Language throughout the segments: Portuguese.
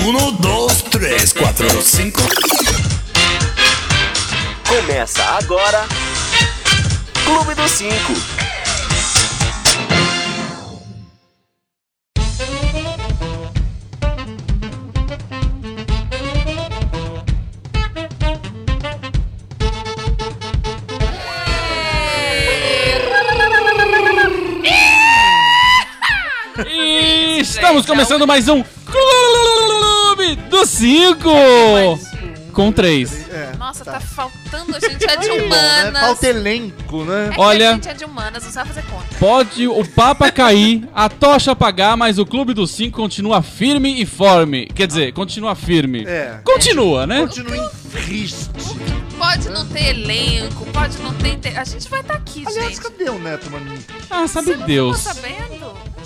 Um, dois, três, quatro, cinco. Começa agora. Clube dos Cinco. E estamos começando mais um Clube do 5 com 3. É, Nossa, tá, faltando a gente é de Bom, né? humanas. Falta elenco, né? É que Olha- a gente é de humanas, não sabe fazer conta. Pode o Papa cair, a tocha apagar, mas o Clube do 5 continua firme e forme. Quer dizer, continua firme. É. Continua, né? Continua triste. Pode não ter elenco, pode não ter. inte- A gente vai estar aqui, Aliás, gente. cadê o Neto Mani? Ah, sabe Você não Deus. ficou sabendo?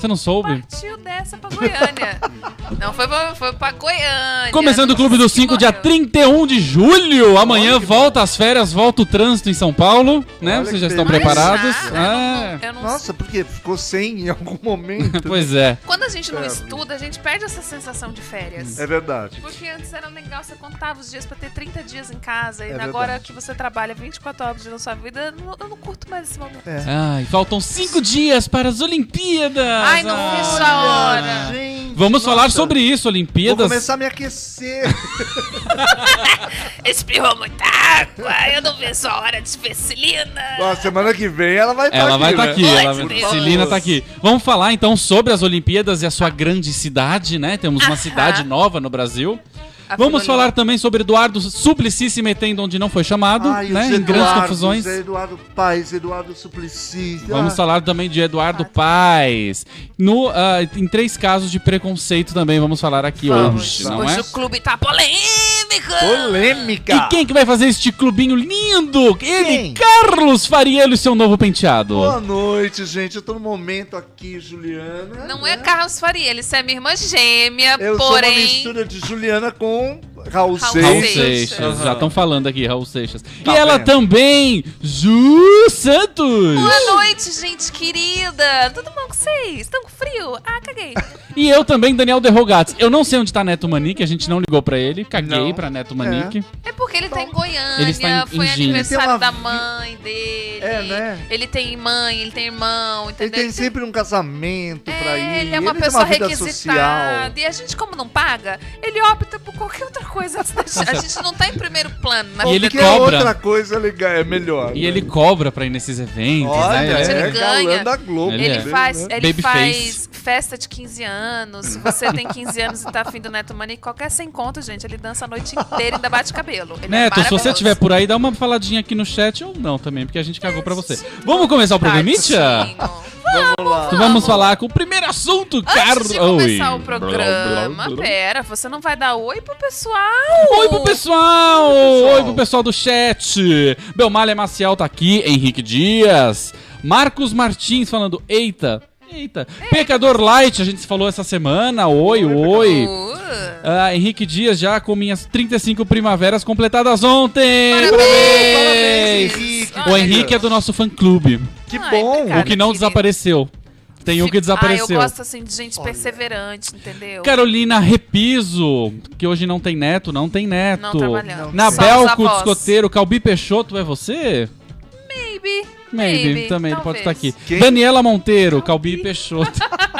Você não soube? Partiu dessa pra Goiânia. não, foi pra, foi pra Goiânia. Começando o Clube do sei 5, que dia morreu. 31 de julho. Amanhã volta as férias, volta o trânsito em São Paulo, né? Olha Vocês já estão preparados? Já, eu Ah, não- eu não- Nossa, porque ficou sem em algum momento. pois é. Quando a gente não É, estuda, a gente perde essa sensação de férias. É verdade. Porque antes era legal, você contava os dias pra ter 30 dias em casa. E É agora que você trabalha 24 horas na sua vida, eu não, eu não curto mais esse momento. É. Ai, faltam cinco dias para as Olimpíadas. Ai, não vejo a hora. Gente, Vamos falar nossa. sobre isso, Vou Olimpíadas. começar a me aquecer. Espirrou muita água, eu não vejo a hora de Celina. Ó, semana que vem ela vai estar Ela aqui. vai estar né? aqui, Ai, ela vai... Deus. Celina tá aqui. Vamos falar então sobre as Olimpíadas e a sua grande cidade, né? Temos uma Aham. cidade nova no Brasil. Vamos falar também sobre Eduardo Suplicy se metendo onde não foi chamado, Ai, né? os Em grandes confusões. Zé Eduardo Paes, Eduardo Suplicy. Vamos Ah, falar também de Eduardo Paes. No, ah, em três casos de preconceito também vamos falar aqui Vamos. hoje, não Hoje é? o clube tá polêmico. Polêmica. E quem que vai fazer este clubinho lindo? Ele, Quem? Carlos Fariello e seu novo penteado. Boa noite, gente. Eu tô no momento aqui, Juliana. Não né? é Carlos Faria, ele é minha irmã gêmea, Eu sou uma porém... mistura de Juliana com Raul, Raul Raul Seixas. Seixas, Aham. já estão falando aqui, Raul Seixas. Tá e ela vendo? também, Ju Santos. Boa noite, gente querida. Tudo bom com vocês? Estão com frio? Ah, caguei. E eu também, Daniel Derrogates. Eu não sei onde tá Neto Manique, a gente não ligou pra ele. Caguei Não. pra Neto Manique. É porque ele tá em Goiânia, Ele está em- foi em aniversário Tem uma da mãe dele. É, né? Ele tem mãe, ele tem irmão, Ele entendeu? tem sempre um casamento pra ir. É, ele é uma tem pessoa vida requisitada. social. E a gente, como não paga, ele opta por qualquer outra coisa antes da gente. A gente não tá em primeiro plano na E ele cobra. outra coisa é legal, é melhor. E né? ele cobra pra ir nesses eventos, Olha, né? Exatamente, Ele é ele ganha. da Globo. Ele Ele, é. faz, né? ele faz festa de 15 anos. Se você tem 15 anos e tá afim do Neto Money, qualquer sem conto, gente, ele dança a noite inteira e ainda bate cabelo. Ele é Neto, se você estiver por aí, dá uma faladinha aqui no chat ou não também, porque a gente cagou pra você. Vamos começar o programa, Tadinho. Vamos lá. Então vamos falar com o primeiro assunto, Carlos. Antes de começar Oi. o programa, pera, você não vai dar oi pro pessoal? Oi pro pessoal! Oi pro pessoal do chat! Belmalha Maciel tá aqui, Henrique Dias, Marcos Martins falando, eita, eita, Pecador Light, a gente se falou essa semana, oi, oi. Uh, Ah, Henrique Dias já com minhas 35 primaveras completadas ontem! Parabéns! Parabéns, Henrique. O Henrique é do nosso fã-clube, Que Ai, bom. o que não querido. desapareceu. Tem um que Ah, desapareceu. eu gosto assim de gente Olha. perseverante, entendeu? Carolina Repiso, que hoje não tem neto, não tem neto. Não trabalhando. Na Só os Belco, avós. discoteiro, Calbi Peixoto, é você? Maybe. Maybe, Maybe, também, ele pode talvez. estar aqui. Quem? Daniela Monteiro, Calbi Peixoto.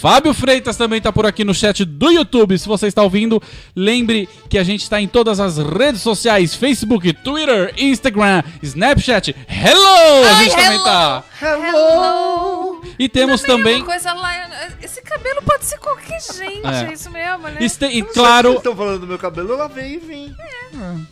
Fábio Freitas também tá por aqui no chat do YouTube. Se você está ouvindo, lembre que a gente está em todas as redes sociais: Facebook, Twitter, Instagram, Snapchat. Hello! a Ai, gente também hello! tá. Hello! E temos Também também. lá, esse cabelo pode ser qualquer gente, É. é, isso mesmo, né? este- e claro, Vocês estão falando do meu cabelo, eu lavei e vim.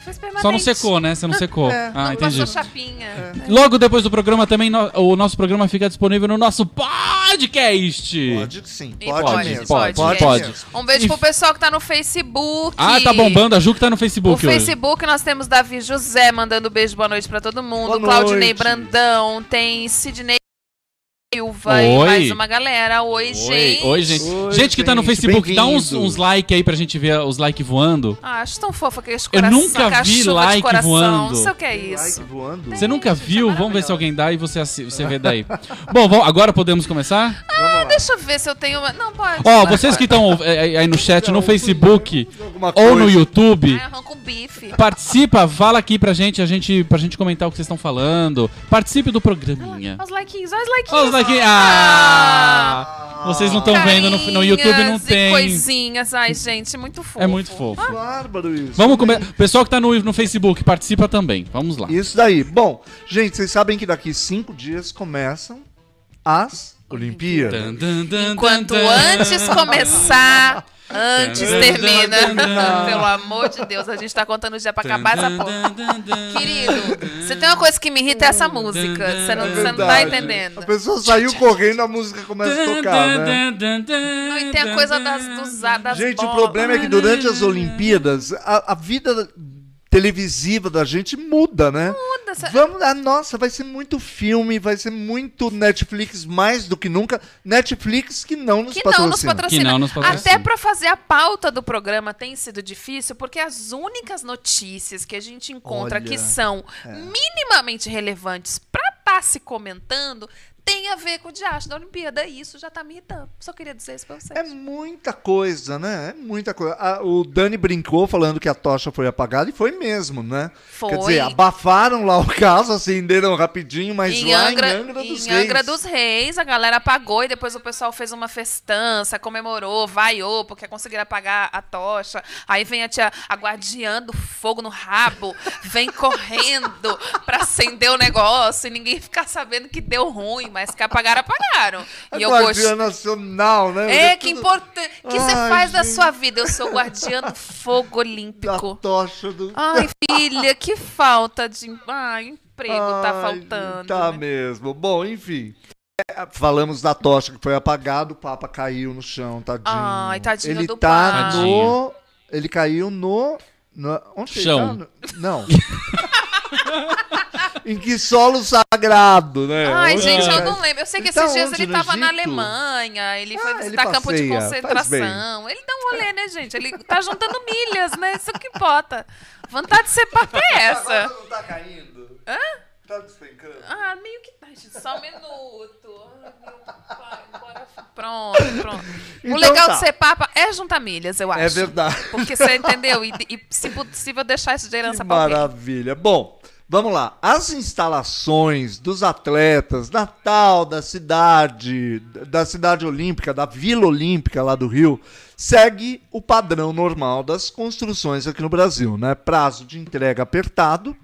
Fez permanente. só não secou, né? Você não secou. É. Ah, não entendi. passou chapinha. Logo depois do programa também, no- o nosso programa fica disponível no nosso podcast. Pode sim, pode, pode, mesmo. pode, pode, gente. pode. Um beijo E- pro pessoal que tá no Facebook. Ah, tá bombando. A Ju que tá no Facebook O hoje. Facebook nós temos Davi José mandando beijo, boa noite pra todo mundo. Boa Claudinei noite. Brandão, tem Sidney Silva e Oi. mais uma galera. Oi, gente. Oi, gente. Oi, gente que tá no gente, Facebook, dá uns, bem-vindo. uns like aí pra gente ver os likes voando. Ah, acho tão fofo aqueles Eu coração. nunca aquela vi chuva like coração. voando. Não sei o que é isso. Like voando. Você nunca gente, viu? é Vamos ver se alguém dá e você, assi- você vê daí. Bom, vamos- agora podemos começar? Ah, deixa eu ver se eu tenho uma. Não, pode. Ó, vocês que estão é, aí no chat, no Facebook Alguma ou no coisa. YouTube, arranca um bife. participa, fala aqui pra gente, a gente, pra gente comentar o que vocês estão falando. Participe do programinha. Olha os likes, olha os likes. Os like. Ah! Vocês não estão vendo, no, no YouTube não e tem. coisinhas. Ai, gente, muito fofo. É muito fofo. Bárbaro isso. Vamos começar. Pessoal que tá no, no Facebook, participa também. Vamos lá. Isso daí. Bom, gente, vocês sabem que daqui cinco dias começam as Olimpíadas. Tan, tan, tan, Enquanto tan. antes começar, antes termina. Pelo amor de Deus, a gente tá contando o dia pra acabar essa porra. Querido, você tem uma coisa que me irrita é essa música. Você não, você não tá entendendo. A pessoa saiu correndo, a música começa a tocar, né? Não, e tem a coisa das, dos, das Gente, o bolas. problema é que durante as Olimpíadas, a, a vida televisiva da gente muda, né? Muda, essa- Vamos, ah, nossa, vai ser muito filme, vai ser muito Netflix mais do que nunca. Netflix que não nos Que não nos patrocina. patrocina. Que não nos patrocina. Até pra fazer a pauta do programa tem sido difícil, porque as únicas notícias que a gente encontra Olha, que são minimamente relevantes pra estar se comentando tem a ver com o diacho da Olimpíada. E isso já tá me irritando. Só queria dizer isso pra vocês. É muita coisa, né? É muita coisa. Ah, o Dani brincou falando que a tocha foi apagada e foi mesmo, né? Foi. Quer dizer, abafaram lá o caso, acenderam rapidinho, mas em lá Angra, em Angra dos em Reis. Angra dos Reis, a galera apagou e depois o pessoal fez uma festança, comemorou, vaiou, porque conseguiram apagar a tocha. Aí vem a tia, a guardiã do fogo no rabo, vem correndo pra acender o negócio e ninguém ficar sabendo que deu ruim, mas que apagaram, apagaram. E eu Guardiã gostei. Nacional, né? É, Tudo que importante. O que você faz da gente. sua vida? Eu sou guardiã do fogo Da olímpico. tocha do... Ai, filha, que falta de. Ai, emprego tá Ai, faltando. Tá né? mesmo. Bom, enfim. É, Falamos da tocha que foi apagada, o Papa caiu no chão, tadinho. Ai, tadinho ele do tá Papa. no. Ele caiu no. no onde ele Chão. tá? No- Não. em que solo sagrado, né? Ai, Onde gente, ele eu não lembro. Eu sei que Ele tá esses dias onde? ele No tava na? Alemanha, ele foi Ah, ele visitar campo de concentração. Ele dá um rolê, né, gente? Ele tá juntando milhas, né? Isso que importa. Vontade de ser papo é essa. não tá caindo? Hã? Tá despencando? Ah, meio que tá, gente. Só um minuto. Ai, meu pai, bora. Pronto, pronto. o Então legal tá. de ser papa é juntar milhas, eu acho. É verdade. Porque você entendeu? E, e, se possível, deixar isso de herança Que pra alguém. maravilha. Bom, vamos lá. As instalações dos atletas na tal da cidade, da cidade olímpica, da Vila Olímpica lá do Rio, segue o padrão normal das construções aqui no Brasil, né? Prazo de entrega apertado,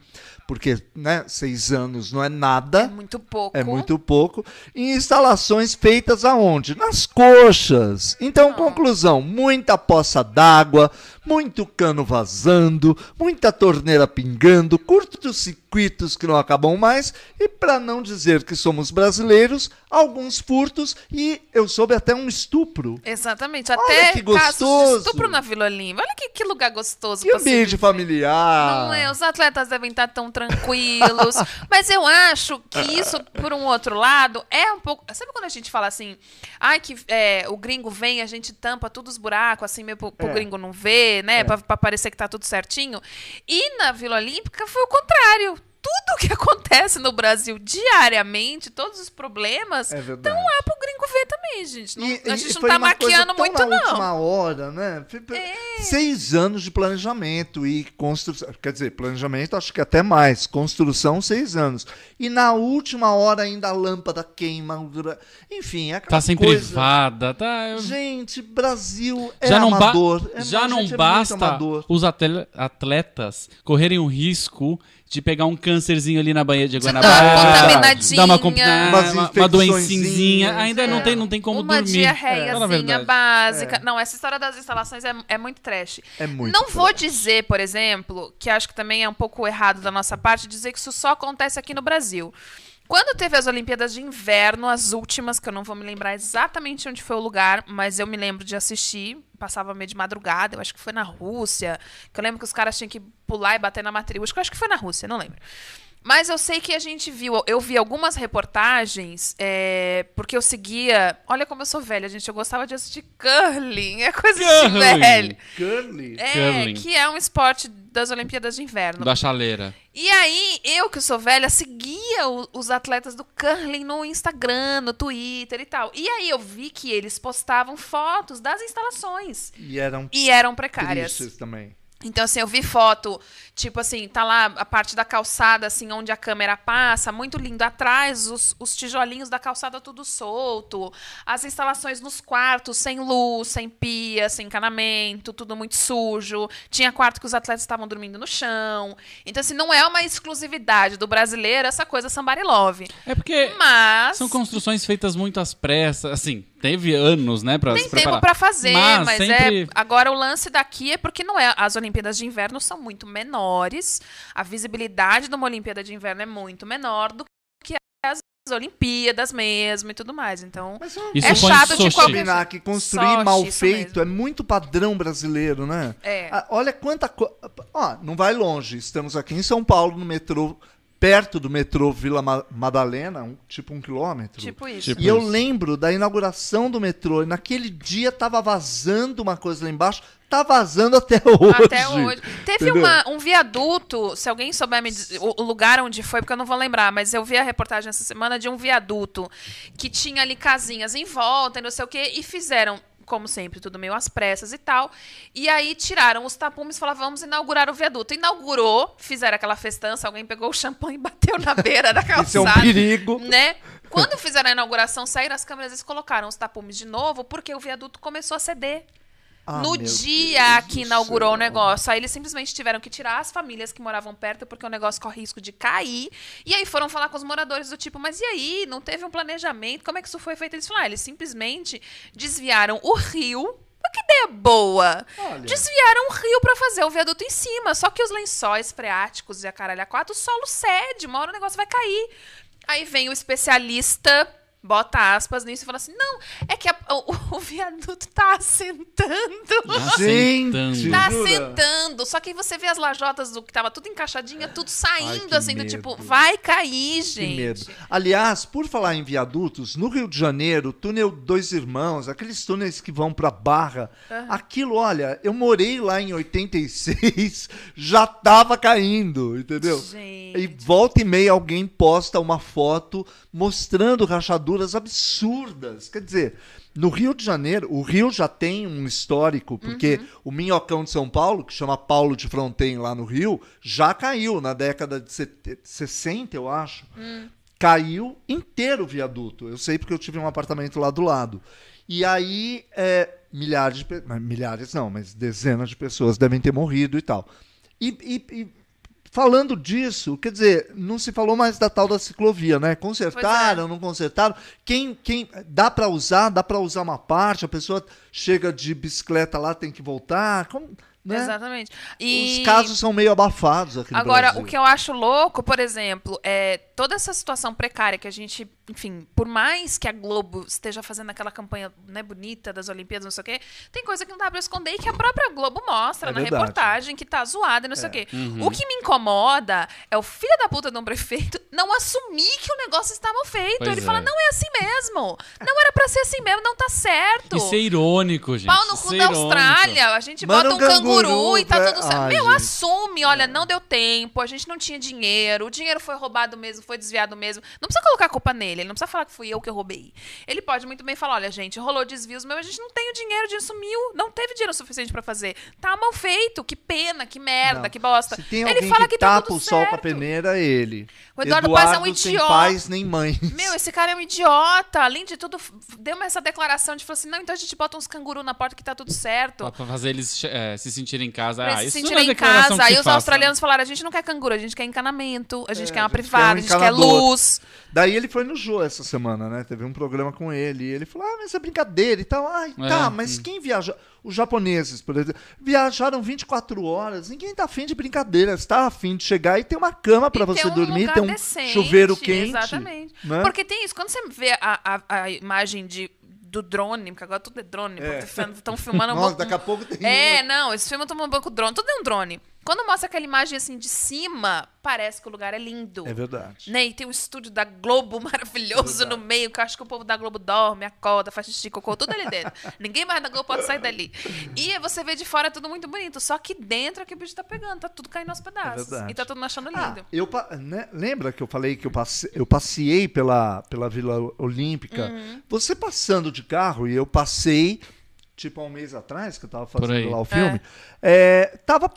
porque, né, seis anos não é nada. É muito pouco. É muito pouco. Em instalações feitas aonde? Nas coxas. Então, conclusão: muita poça d'água, muito cano vazando, muita torneira pingando, curtos-circuitos que não acabam mais, e para não dizer que somos brasileiros, alguns furtos e eu soube até um estupro. Exatamente. Olha Até que casos de gostoso. estupro na Vila Olímpica. Olha que, que lugar gostoso. E se ambiente viver. familiar. Não é, os atletas devem estar tão tranquilos. mas eu acho que isso, por um outro lado, é um pouco. Sabe quando a gente fala assim, ai, que é, o gringo vem, a gente tampa todos os buracos, assim, meio pro, pro É. gringo não ver, né? Pra, pra parecer que tá tudo certinho. E na Vila Olímpica foi o contrário. Tudo que acontece no Brasil diariamente, todos os problemas, É estão verdade. lá pro gringo ver também, gente. Não- E- a gente não tá maquiando muito, na não. É. última hora, né? Foi- Seis anos de planejamento e construção. Quer dizer, planejamento acho que até mais. Construção, seis anos. E na última hora ainda a lâmpada queima. Enfim, é aquela Tá sem coisa... privada, tá. eu- Gente, Brasil é já não, ba- amador. É- já não gente é basta os atle- atletas correrem o risco de pegar um câncerzinho ali na banheira de uma Guanabara. contaminadinha. Dar uma, contaminada, Umas uma, uma infecçõezinhas. doencinha. Ainda não, É. tem, não tem como uma dormir. Fala a diarreiazinha verdade. básica. Não, essa história das instalações é, é muito trash. É muito Não vou trash. dizer, por exemplo, que acho que também é um pouco errado da nossa parte, dizer que isso só acontece aqui no Brasil. Quando teve as Olimpíadas de Inverno, as últimas, que eu não vou me lembrar exatamente onde foi o lugar, mas eu me lembro de assistir, passava meio de madrugada, eu acho que foi na Rússia, que eu lembro que os caras tinham que pular e bater na matriz, eu acho que foi na Rússia, não lembro. Mas eu sei que a gente viu, eu vi algumas reportagens, é, porque eu seguia. Olha como eu sou velha, gente. Eu gostava de assistir curling. É coisa de Curling. velho. Curly. É, Curling. que é um esporte das Olimpíadas de Inverno. Da chaleira. E aí, eu que sou velha, seguia o- os atletas do curling no Instagram, no Twitter e tal. E aí eu vi que eles postavam fotos das instalações. E eram E eram precárias. também. Então, assim, eu vi foto, tipo assim, tá lá a parte da calçada, assim, onde a câmera passa, muito lindo. Atrás, os, os tijolinhos da calçada tudo solto. As instalações nos quartos, sem luz, sem pia, sem encanamento, tudo muito sujo. Tinha quarto que os atletas estavam dormindo no chão. Então, assim, não é uma exclusividade do brasileiro essa coisa somebody love. É porque Mas... são construções feitas muito às pressas. Assim, teve anos, né, pra Tem se tempo preparar. pra fazer, mas, Mas sempre- é. Agora o lance daqui é porque não é. As Olimpíadas de Inverno são muito menores. A visibilidade de uma Olimpíada de Inverno é muito menor do que as Olimpíadas mesmo e tudo mais. Então, Mas eu Isso é chato de qualquer combinar que construir Sochi, mal feito é muito padrão brasileiro, né? É. Ah, olha quanta coisa. Ó, não vai longe. Estamos aqui em São Paulo, no metrô, perto do metrô Vila Ma- Madalena, um- tipo um quilômetro. Tipo isso. Tipo- E eu isso. lembro da inauguração do metrô. E naquele dia tava vazando uma coisa lá embaixo. Tá vazando até hoje. Até hoje. Teve uma- um viaduto, se alguém souber me dizer o, o lugar onde foi, porque eu não vou lembrar, mas eu vi a reportagem essa semana de um viaduto que tinha ali casinhas em volta e não sei o quê, e fizeram. Como sempre, tudo meio às pressas e tal. E aí tiraram os tapumes e falaram: vamos inaugurar o viaduto. Inaugurou, fizeram aquela festança, alguém pegou o champanhe e bateu na beira da calçada Isso é um perigo. né? Quando fizeram a inauguração, saíram as câmeras e colocaram os tapumes de novo, porque o viaduto começou a ceder. Ah, no dia Deus que inaugurou o negócio, aí eles simplesmente tiveram que tirar as famílias que moravam perto, porque o negócio corre risco de cair. E aí foram falar com os moradores do tipo, mas e aí? Não teve um planejamento? Como é que isso foi feito? Eles falaram, ah, eles simplesmente desviaram o rio. Que ideia boa! Olha. Desviaram o rio pra fazer o viaduto em cima. Só que os lençóis freáticos e a caralho a quatro, o solo cede, uma hora o negócio vai cair. Aí vem o especialista, bota aspas nisso e fala assim: não, é que a- o, o viaduto tá assentando. Gente, Tá assentando. Só que aí você vê as lajotas do que tava tudo encaixadinha, tudo saindo, que assim, do medo. tipo, vai cair, Que gente. medo. Aliás, por falar em viadutos, no Rio de Janeiro, o túnel Dois Irmãos, aqueles túneis que vão pra Barra, aquilo, olha, eu morei lá em 86, já tava caindo, entendeu? Gente. E volta e meia alguém posta uma foto mostrando absurdas. Quer dizer, no Rio de Janeiro, o Rio já tem um histórico, porque o Minhocão de São Paulo, que chama Paulo de Fronten lá no Rio, já caiu na década de sete- 60, eu acho. Caiu inteiro o viaduto. Eu sei porque eu tive um apartamento lá do lado. E aí, é, milhares de milhares não, mas dezenas de pessoas devem ter morrido e tal. E, e- e falando disso, quer dizer, não se falou mais da tal da ciclovia, né? Consertaram, não consertaram. Quem, quem dá para usar, dá para usar uma parte. A pessoa chega de bicicleta lá, tem que voltar. Como, né? Exatamente. E... Os casos são meio abafados aqui no Agora, Brasil. o que eu acho louco, por exemplo, é toda essa situação precária que a gente, enfim, por mais que a Globo esteja fazendo aquela campanha né, bonita das Olimpíadas, não sei o quê, tem coisa que não dá pra esconder e que a própria Globo mostra É na verdade. reportagem que tá zoada e não sei É. o quê. Uhum. O que me incomoda é o filho da puta de um prefeito não assumir que o negócio está mal feito. Pois Ele é. fala, não é assim mesmo. Não era pra ser assim mesmo, não tá certo. E ser irônico, gente. Pau no cu ser da irônico. Austrália, a gente bota um um canguru, canguru, e tá tudo certo. Ai, Meu, gente. assume, olha, não deu tempo, a gente não tinha dinheiro, o dinheiro foi roubado mesmo, foi desviado mesmo. Não precisa colocar a culpa nele, ele não precisa falar que fui eu que roubei. Ele pode muito bem falar, olha, gente, rolou desvios, mas a gente não tem o dinheiro, o dinheiro sumiu, não teve dinheiro suficiente pra fazer. Tá mal feito, que pena, que merda, Não. que bosta. Se tem ele alguém fala que, que, tá tapa tudo o sol com a certo. peneira, é ele. O Eduardo Paz é um sem idiota. pais nem mães. Meu, esse cara é um idiota. Além de tudo, deu uma essa declaração de falar assim: não, então a gente bota uns canguru na porta que tá tudo certo. Pra pra fazer eles eh, se sentirem em casa. Pra ah, se isso sentirem não é em casa. Aí os faça. australianos falaram: a gente não quer canguru, a gente quer encanamento, a gente É, quer uma a gente quer um privada, a gente quer luz. Daí ele foi no Jô essa semana, né? Teve um programa com ele. E ele falou: Ah, mas é brincadeira e tal. Ai, É, tá, mas quem viaja? Os japoneses, por exemplo, viajaram 24 horas. Ninguém tá afim de brincadeira. Você tá afim de chegar e ter uma cama pra E você um dormir, ter um decente, chuveiro quente. Exatamente. né? Porque tem isso, quando você vê a, a, a imagem de, do drone, porque agora tudo é drone, É. estão filmando um Nossa, pouco- daqui a pouco tem. É, uma- não, esse filme tomou um banco drone, tudo é um drone. Quando mostra aquela imagem assim de cima, parece que o lugar é lindo. É verdade. Né? E tem um estúdio da Globo maravilhoso no meio, que eu acho que o povo da Globo dorme, acorda, faz xixi, cocô, tudo ali dentro. Ninguém mais da Globo pode sair dali. E você vê de fora tudo muito bonito, só que dentro é que o bicho tá pegando, tá tudo caindo aos pedaços. verdade. e tá todo mundo achando Ah, lindo. eu, pa- né, lembra que eu falei que eu, passe, eu passei pela, pela Vila Olímpica? Uhum. Você passando de carro, e eu passei, tipo, há um mês atrás, que eu tava fazendo lá o filme, é, tava.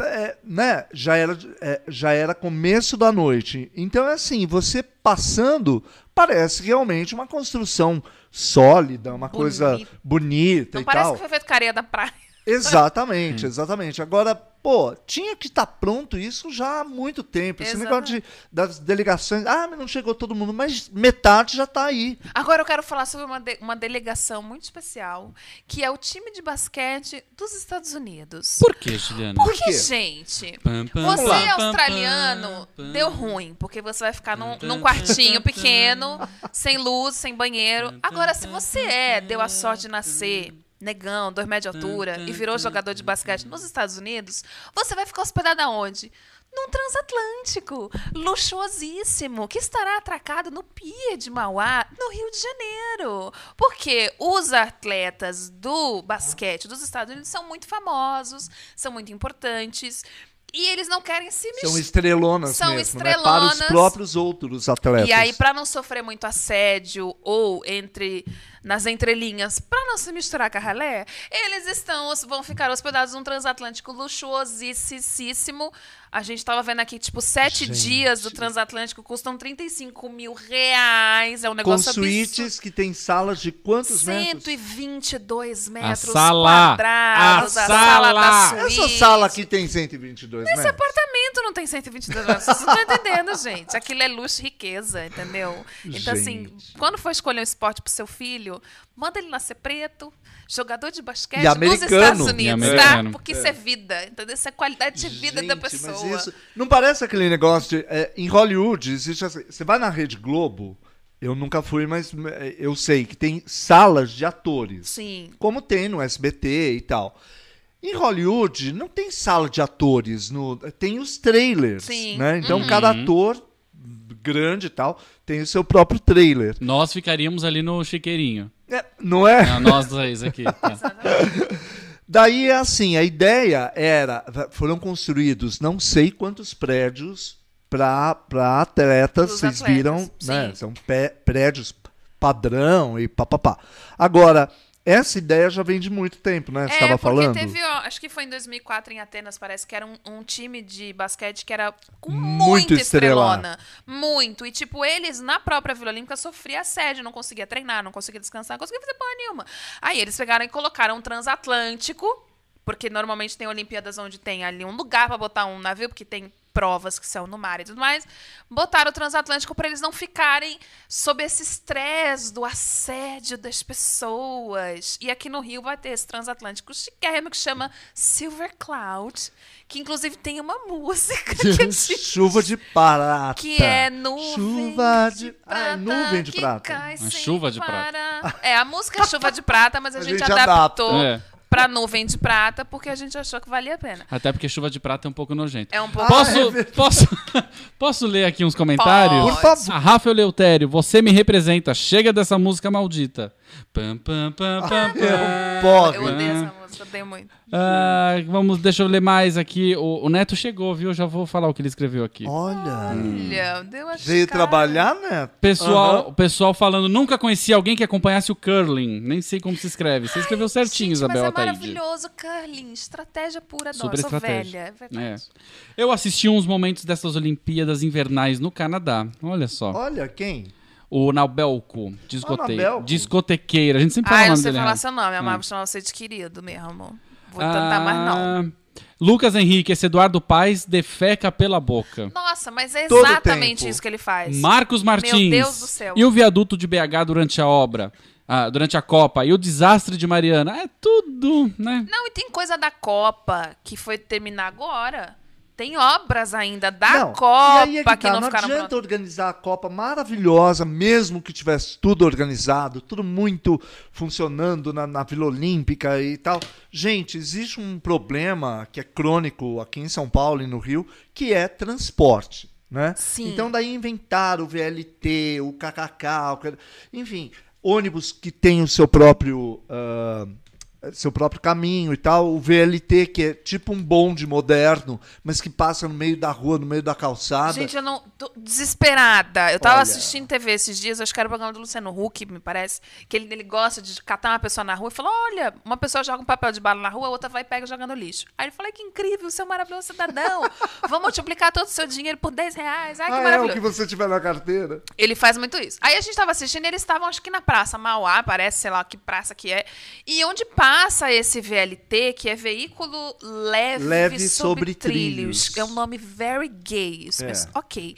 É, né, já era, é, já era começo da noite. Então, é assim, você passando, parece realmente uma construção sólida, uma coisa Bonita. bonita Não e parece tal. que foi feito careia da praia. Exatamente, exatamente. Agora, pô, tinha que estar pronto isso já há muito tempo. Esse Exatamente. negócio de, das delegações. Ah, mas não chegou todo mundo, mas metade já tá aí. Agora eu quero falar sobre uma, de- uma delegação muito especial, que é o time de basquete dos Estados Unidos. Por que, Juliana? Porque, quê? gente, Pam, pam, você pam, australiano pam, pam. deu ruim, porque você vai ficar num, num quartinho pequeno, sem luz, sem banheiro. Agora, se você é, deu a sorte de nascer negão, dois metros de altura, e virou jogador de basquete nos Estados Unidos, você vai ficar hospedado aonde? Num transatlântico, luxuosíssimo, que estará atracado no Pier de Mauá, no Rio de Janeiro. Porque os atletas do basquete dos Estados Unidos são muito famosos, são muito importantes, e eles não querem se São misturar. estrelonas São mesmo, né? Para os estrelonas. próprios outros atletas. E aí, pra não sofrer muito assédio ou entre nas entrelinhas, pra não se misturar com a ralé, eles estão vão ficar hospedados num transatlântico luxuosíssimo. A gente tava vendo aqui, tipo, sete Gente. dias do transatlântico custam 35 mil reais. É um Com negócio suítes que tem salas de quantos metros? 122 metros sala! quadrados. A A sala da sala! suíte. Essa sala aqui tem 122 Esse metros. apartamento não tem 122 metros. Vocês não estão entendendo, gente. Aquilo é luxo e riqueza, entendeu? Então, assim, Gente. quando for escolher um esporte pro seu filho, manda ele nascer preto, jogador de basquete nos. Estados Unidos, tá? Porque isso é vida, entendeu? Isso é qualidade de vida da Gente, pessoa. Mas isso, não parece aquele negócio de. é, em Hollywood, existe assim, Você vai na Rede Globo, eu nunca fui, mas é, eu sei que tem salas de atores. Sim. Como tem no SBT e tal. Em Hollywood, não tem sala de atores, no, tem os trailers. Sim. Né? Então, Uhum. cada ator grande e tal tem o seu próprio trailer. Nós ficaríamos ali no chiqueirinho. É, não é? É, nós dois aqui. tá. Daí é assim, a ideia era, foram construídos não sei quantos prédios para atletas, Pros vocês atletas, viram, né? sim. São pé- prédios padrão e papapá. Agora, essa ideia já vem de muito tempo, né? Você É, estava porque falando? teve, ó, acho que foi em 2004 em Atenas, parece que era um, um time de basquete que era com Muito estrelona. Muito. E, tipo, eles na própria Vila Olímpica sofriam assédio, não conseguia treinar, não conseguia descansar, não conseguia fazer porra nenhuma. Aí eles pegaram e colocaram um transatlântico, porque normalmente tem Olimpíadas onde tem ali um lugar pra botar um navio, porque tem provas que são no mar e tudo mais. Botaram o transatlântico pra eles não ficarem sob esse estresse do assédio das pessoas. E aqui no Rio vai ter esse transatlântico chiquérrimo que chama Silver Cloud, que inclusive tem uma música que é de Chuva de prata. que é nuvem Chuva de, de ah, é prata nuvem de que prata. sem chuva de parar. É, a música é chuva de prata, mas a, A gente, gente adaptou adapta. É. pra nuvem de prata porque a gente achou que valia a pena. Até porque chuva de prata é um pouco nojento. É um pouco. Posso, é verdade. posso, posso ler aqui uns comentários? Pode. Por favor. A Rafa Eleutério, você me representa. Chega dessa música maldita. Pam, pam, pam, pam, É pam. um porre. Eu odeio essa música, odeio muito. Ah, vamos, deixa eu ler mais aqui. O, o Neto chegou, viu? Já vou falar o que ele escreveu aqui. Olha, Olha, deu a veio cara. trabalhar, né? Pessoal, o pessoal falando, nunca conheci alguém que acompanhasse o curling. Nem sei como se escreve. Você escreveu certinho, Gente, Isabel mas é Ataíde. maravilhoso, Curling. Estratégia pura. Não, Super estratégia. velha, é verdade. É. Eu assisti uns momentos dessas Olimpíadas Invernais no Canadá. Olha só. Olha quem? O Nabelco, discote... Nabelco. discotequeira. A gente sempre Ah, fala eu o não nome sei falar seu nome. A É. Marvel chamava você de querido mesmo. Vou tentar mais não. Ah, Lucas Henrique, esse Eduardo Paes defeca pela boca. Nossa, mas é exatamente isso que ele faz. Marcos Martins. Meu Deus do céu. E o viaduto de BH durante a obra, ah, durante a Copa. E o desastre de Mariana. É tudo, né? Não, e tem coisa da Copa que foi terminar agora. Tem obras ainda da Não, Copa e aí é que, que tá, não não ficaram adianta prontas. organizar a Copa maravilhosa, mesmo que tivesse tudo organizado, tudo muito funcionando na, na Vila Olímpica e tal. Gente, existe um problema que é crônico aqui em São Paulo e no Rio, que é transporte. Né? Sim. Então daí inventaram o VLT, o KKK, o que- enfim, ônibus que tem o seu próprio ah, seu próprio caminho e tal, o VLT que é tipo um bonde moderno, mas que passa no meio da rua, no meio da calçada. Gente, eu não. Tô desesperada. Eu tava Olha. assistindo TV esses dias, acho que era o programa do Luciano Huck, me parece. Que ele, ele gosta de catar uma pessoa na rua e falar: olha, uma pessoa joga um papel de bala na rua, a outra vai e pega joga no lixo. Aí ele fala: que incrível, seu maravilhoso cidadão. Vou multiplicar todo o seu dinheiro por 10 reais. Ai, que ah, é o maravilhoso. que você tiver na carteira. Ele faz muito isso. Aí a gente tava assistindo e eles estavam, acho que na Praça Mauá, parece, sei lá que praça que é. E onde passa esse VLT, que é veículo leve, Leve sobre, trilhos. trilhos. É um nome very gay. Isso, É. ok.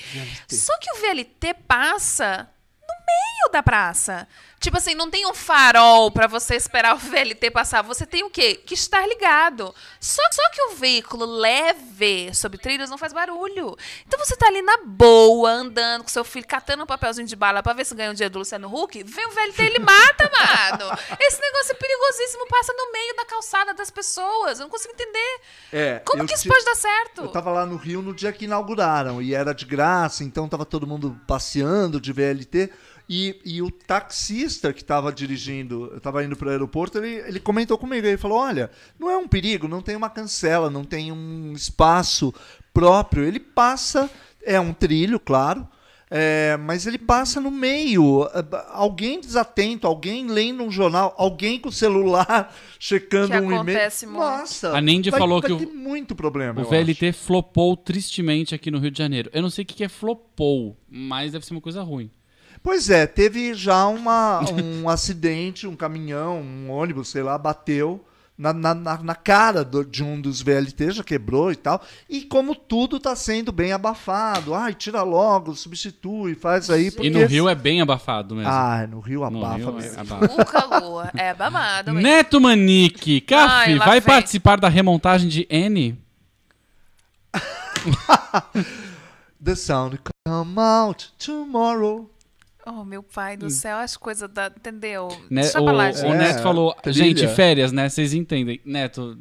Só que o VLT passa no meio da praça. Tipo assim, não tem um farol pra você esperar o VLT passar. Você tem o quê? Que estar ligado. Só, só que o veículo leve sobre trilhos não faz barulho. Então você tá ali na boa, andando com seu filho, catando um papelzinho de bala pra ver se ganha um dia do Luciano Huck. Vem o VLT e ele mata, mano. Esse negócio é perigosíssimo. Passa no meio da calçada das pessoas. Eu não consigo entender. É, Como que isso ti- pode dar certo? Eu tava lá no Rio no dia que inauguraram e era de graça, então tava todo mundo passeando de VLT. E, e o taxista que estava dirigindo, eu tava indo para o aeroporto, ele, ele comentou comigo, ele falou: Olha, não é um perigo, não tem uma cancela, não tem um espaço próprio. Ele passa, é um trilho, claro, é, mas ele passa no meio. É, Alguém desatento, alguém lendo um jornal, alguém com o celular checando Que um e-mail. acontece muito. Nossa, A Nendi vai, falou vai que o- ter muito problema. O VLT flopou tristemente aqui no Rio de Janeiro. Eu não sei o que que é flopou, mas deve ser uma coisa ruim. Pois é, teve já uma, um acidente, um caminhão, um ônibus, sei lá, bateu na, na, na- na cara do- de um dos VLT, já quebrou e tal. E como tudo está sendo bem abafado, ai, tira logo, substitui, faz aí. Porque... E no Rio é bem abafado mesmo. Ah, no Rio no abafa Rio mesmo. é abafa. O calor é babado. mesmo. Neto Manique, Caf, Ai, lá vai vem. participar da remontagem de N? The sound come out tomorrow. Oh, meu pai do céu, as coisas da. Entendeu? Ne- Deixa o, pra lá, o gente. É, Neto falou, trilha. gente, férias, né? Vocês entendem. Neto,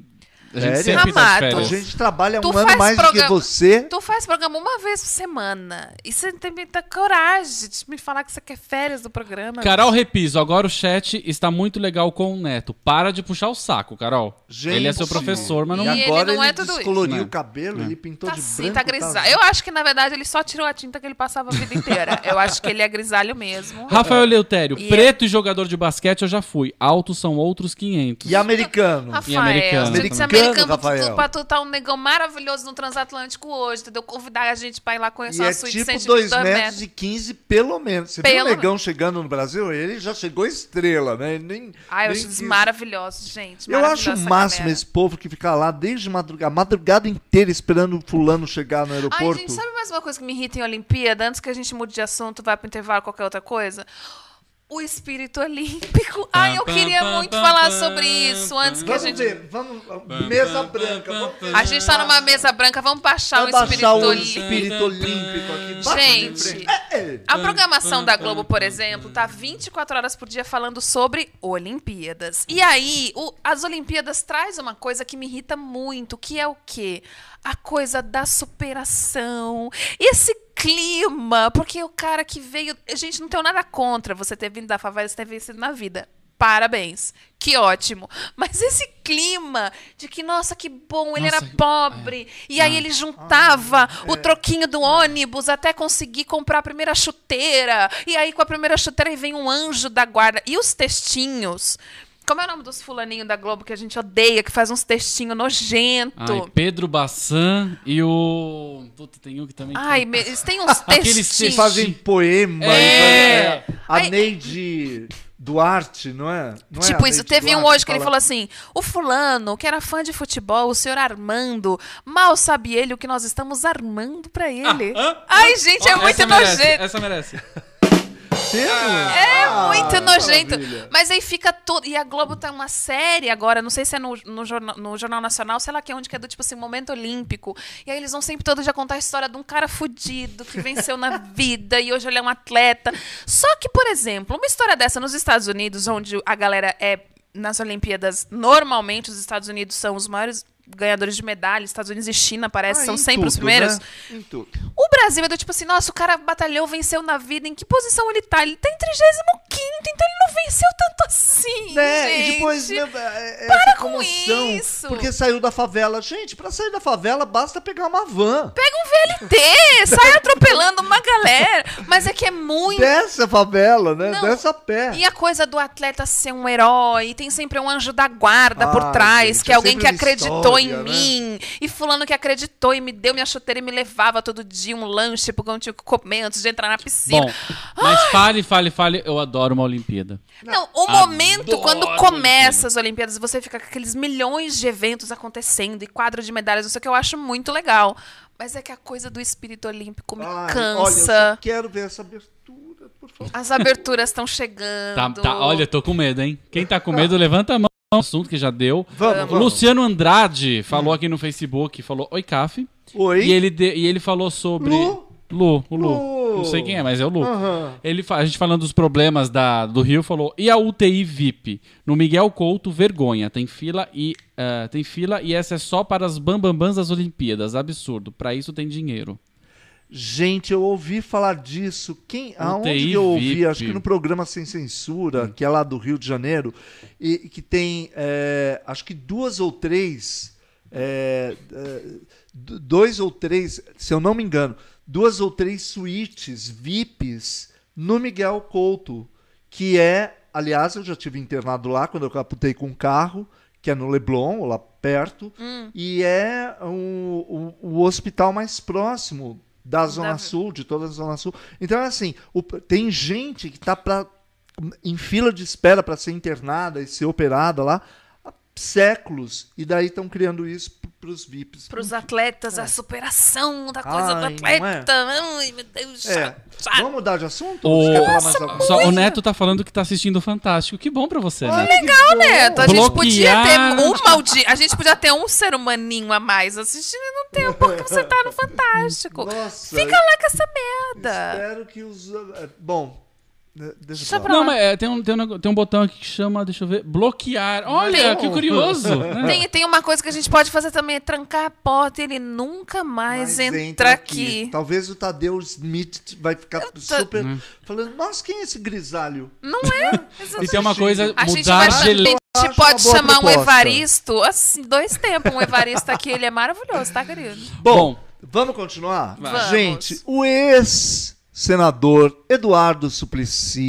a gente Férias? sempre tá de Amado. A férias. gente trabalha Tu um ano mais do programa- que você. Tu faz programa uma vez por semana. E você tem muita coragem de me falar que você quer férias do programa. Carol Repiso, agora o chat está muito legal com o Neto. Para de puxar o saco, Carol. Gente, ele é seu professor, mas não... E E ele agora não ele, é tudo isso. descoloriu Não. o cabelo, ele pintou Tá de sim, branco. tá grisalho. Eu acho que, na verdade, ele só tirou a tinta que ele passava a vida inteira. Eu acho que ele é grisalho mesmo. Rafael Eleutério, E preto e jogador de basquete eu já fui. Altos são outros 500. E americano. Rafael, americano tem que ser também. Pra tu, Rafael. pra tu tá um negão maravilhoso no Transatlântico hoje, entendeu? Convidar a gente pra ir lá conhecer E uma é suíte tipo 122 2 metros metros. e 15 pelo menos. Você viu Pelo o Negão chegando no Brasil? Ele já chegou estrela, né? Ele Nem, Ai, eu nem acho quis. maravilhosos, gente. Eu acho o máximo galera. esse povo que fica lá desde madrugada, a madrugada inteira esperando o fulano chegar no Ai, aeroporto. gente, sabe mais uma coisa que me irrita em Olimpíada? Antes que a gente mude de assunto, vai pro intervalo, qualquer outra coisa. O espírito olímpico. Ai, eu queria muito falar sobre isso antes que a Vamos gente. ver, vamos. Mesa branca. Vamos A gente tá numa mesa branca, vamos baixar Vai o espírito baixar o olímpico. espírito olímpico aqui. Gente. É, é. A programação da Globo, por exemplo, tá 24 horas por dia falando sobre Olimpíadas. E aí, o- as Olimpíadas traz uma coisa que me irrita muito, que é o quê? A coisa da superação. Esse clima, porque o cara que veio, gente, não tenho nada contra você ter vindo da favela, você ter vencido na vida. Parabéns. Que ótimo. Mas esse clima de que, nossa, que bom, ele Nossa, era pobre. E aí ele juntava o troquinho do ônibus até conseguir comprar a primeira chuteira. E aí, com a primeira chuteira, vem um anjo da guarda. E os textinhos. Como é o nome dos fulaninhos da Globo que a gente odeia, que faz uns textinhos nojentos? Ai, Pedro Bassan e o... Puta, tem um que também... Ai, me- eles têm uns Aqueles textinhos. Vocês fazem poema. É. então, A Ai- Neide Duarte, não é? Não é Tipo a isso, teve um Duarte hoje que ele falou assim: o fulano, que era fã de futebol, o senhor Armando, mal sabe ele o que nós estamos armando pra ele. Ah, ah, Ai, gente, é muito essa merece, nojento. Essa merece. Tendo? É Ah, muito nojento. maravilha. Mas aí fica tudo. E a Globo tá uma série agora, não sei se é no, no, jornal, no Jornal Nacional, sei lá que é onde que é do tipo assim, momento olímpico. E aí eles vão sempre todo dia contar a história de um cara fudido que venceu na vida e hoje ele é um atleta. Só que, por exemplo, uma história dessa nos Estados Unidos, onde a galera é. Nas Olimpíadas, normalmente os Estados Unidos são os maiores ganhadores de medalha. Estados Unidos e China, parece, Ah, são em sempre os tudo, primeiros. né? O Brasil é do tipo assim, nossa, o cara batalhou, venceu na vida. Em que posição ele tá? Ele tá em 35 então ele não venceu tanto assim. Né? gente. E depois, né, é, é Para essa com comoção, isso. Porque saiu da favela. Gente, pra sair da favela basta pegar uma van. Pega um VLT, sai atropelando uma galera. Mas é que é muito. Dessa favela, né? Não. Dessa a pé. E a coisa do atleta ser um herói, tem sempre um anjo da guarda por Ai, trás, gente, que é é alguém que uma acreditou em né? mim. E fulano que acreditou e me deu minha chuteira e me levava todo dia um lanche, porque eu não tinha que comer antes de entrar na piscina. Bom, mas fale, fale, fale. Eu adoro uma Olimpíada. Não, o momento Adoro quando Olimpíada. começa as Olimpíadas, você fica com aqueles milhões de eventos acontecendo e quadro de medalhas, não sei o que eu acho muito legal. Mas é que a coisa do espírito olímpico me Ai, Olha, eu cansa. só quero ver essa abertura, por favor. As aberturas estão chegando. Tá, tá, olha, tô com medo, hein? Quem tá com medo, levanta a mão. Assunto que já deu. Vamos, vamos. Luciano Andrade falou aqui no Facebook, falou Oi, Caf. Oi? E ele, de- e ele falou sobre. Lu? Lu, o Lu. Lu. Não sei quem é, mas é o Lu. Aham. Ele, a gente falando dos problemas da, do Rio, falou: e a UTI VIP? No Miguel Couto, vergonha. Tem fila e ah, tem fila e essa é só para as bambambãs das Olimpíadas. Absurdo. Pra isso tem dinheiro. Gente, eu ouvi falar disso. Quem, aonde UTI que eu ouvi? VIP. Acho que no programa Sem Censura, que é lá do Rio de Janeiro, e que tem, é, acho que duas ou três, é, é, dois ou três, se eu não me engano, duas ou três suítes VIPs no Miguel Couto, que é, aliás, eu já tive internado lá quando eu caputei com um carro, que é no Leblon, lá perto, e é o, o, o hospital mais próximo da Zona Da- Sul, de toda a Zona Sul. Então é assim, o- tem gente que está pra, em fila de espera para ser internada e ser operada lá séculos, e daí estão criando isso para os VIPs. Para os atletas, a superação da coisa Ai, do é? atleta. Ai, meu Deus. É. Vamos mudar de assunto? O, só, o? Neto tá falando que tá assistindo o Fantástico. Que bom pra você, Olha né? bom. Neto, a gente podia ter Bloquear. um maldi... A gente podia ter um ser humaninho a mais assistindo e não tem porque você tá no Fantástico. Nossa, Fica lá com essa merda. Espero que os. é, Bom, deixa, Deixa pra. Não, mas é, tem, um, tem, um, tem um botão aqui que chama, deixa eu ver, bloquear. Olha, Tem. que curioso. né? Tem, tem uma coisa que a gente pode fazer também, é trancar a porta e ele nunca mais Mas entra aqui. Talvez o Tadeu Smith vai ficar tô- super Hum. falando, nossa, quem é esse grisalho? Não é? E tem uma coisa, A gente, mudar vai, de a ele- gente acho pode chamar um proposta. Evaristo, assim, dois tempos. Um Evaristo aqui, ele é maravilhoso, tá, querido? Bom, vamos continuar? Vamos. Gente, o ex-senador Eduardo Suplicy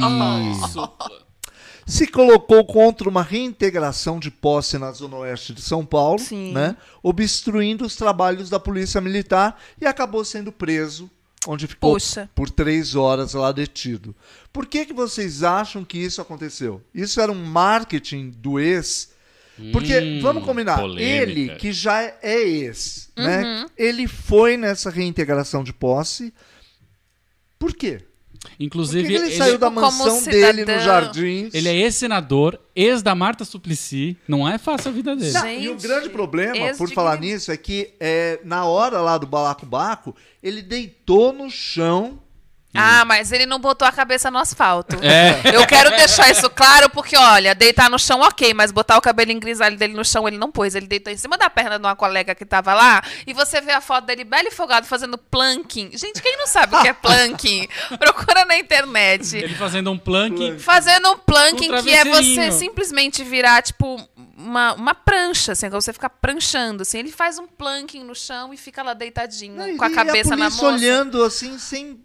se colocou contra uma reintegração de posse na Zona Oeste de São Paulo, né, obstruindo os trabalhos da Polícia Militar e acabou sendo preso, onde ficou Puxa. por três horas lá detido. Por que, que vocês acham que isso aconteceu? Isso era um marketing do ex? Porque, Hum, vamos combinar, polêmica. ele, que já é ex, Uhum. né? Ele foi nessa reintegração de posse. Por quê? Por que, Inclusive, que ele, ele, saiu da Como mansão cidadão. dele no Jardins? ele é ex-senador, ex da Marta Suplicy. Não é fácil a vida dele. Não, e o Gente, grande problema, por falar nisso, é que é, na hora lá do balacobaco, ele deitou no chão. Ah, mas ele não botou a cabeça no asfalto. É. Eu quero deixar isso claro, porque, olha, deitar no chão, ok, mas botar o cabelinho grisalho dele no chão, ele não pôs. Ele deitou em cima da perna de uma colega que tava lá, e você vê a foto dele belo e folgado fazendo planking. Gente, quem não sabe o que é planking? Procura na internet. Ele fazendo um plank. Fazendo um planking Com que é você simplesmente virar, tipo, uma, uma prancha, assim, que você ficar pranchando, assim. Ele faz um planking no chão e fica lá deitadinho, com a e cabeça a na mão. olhando assim, sem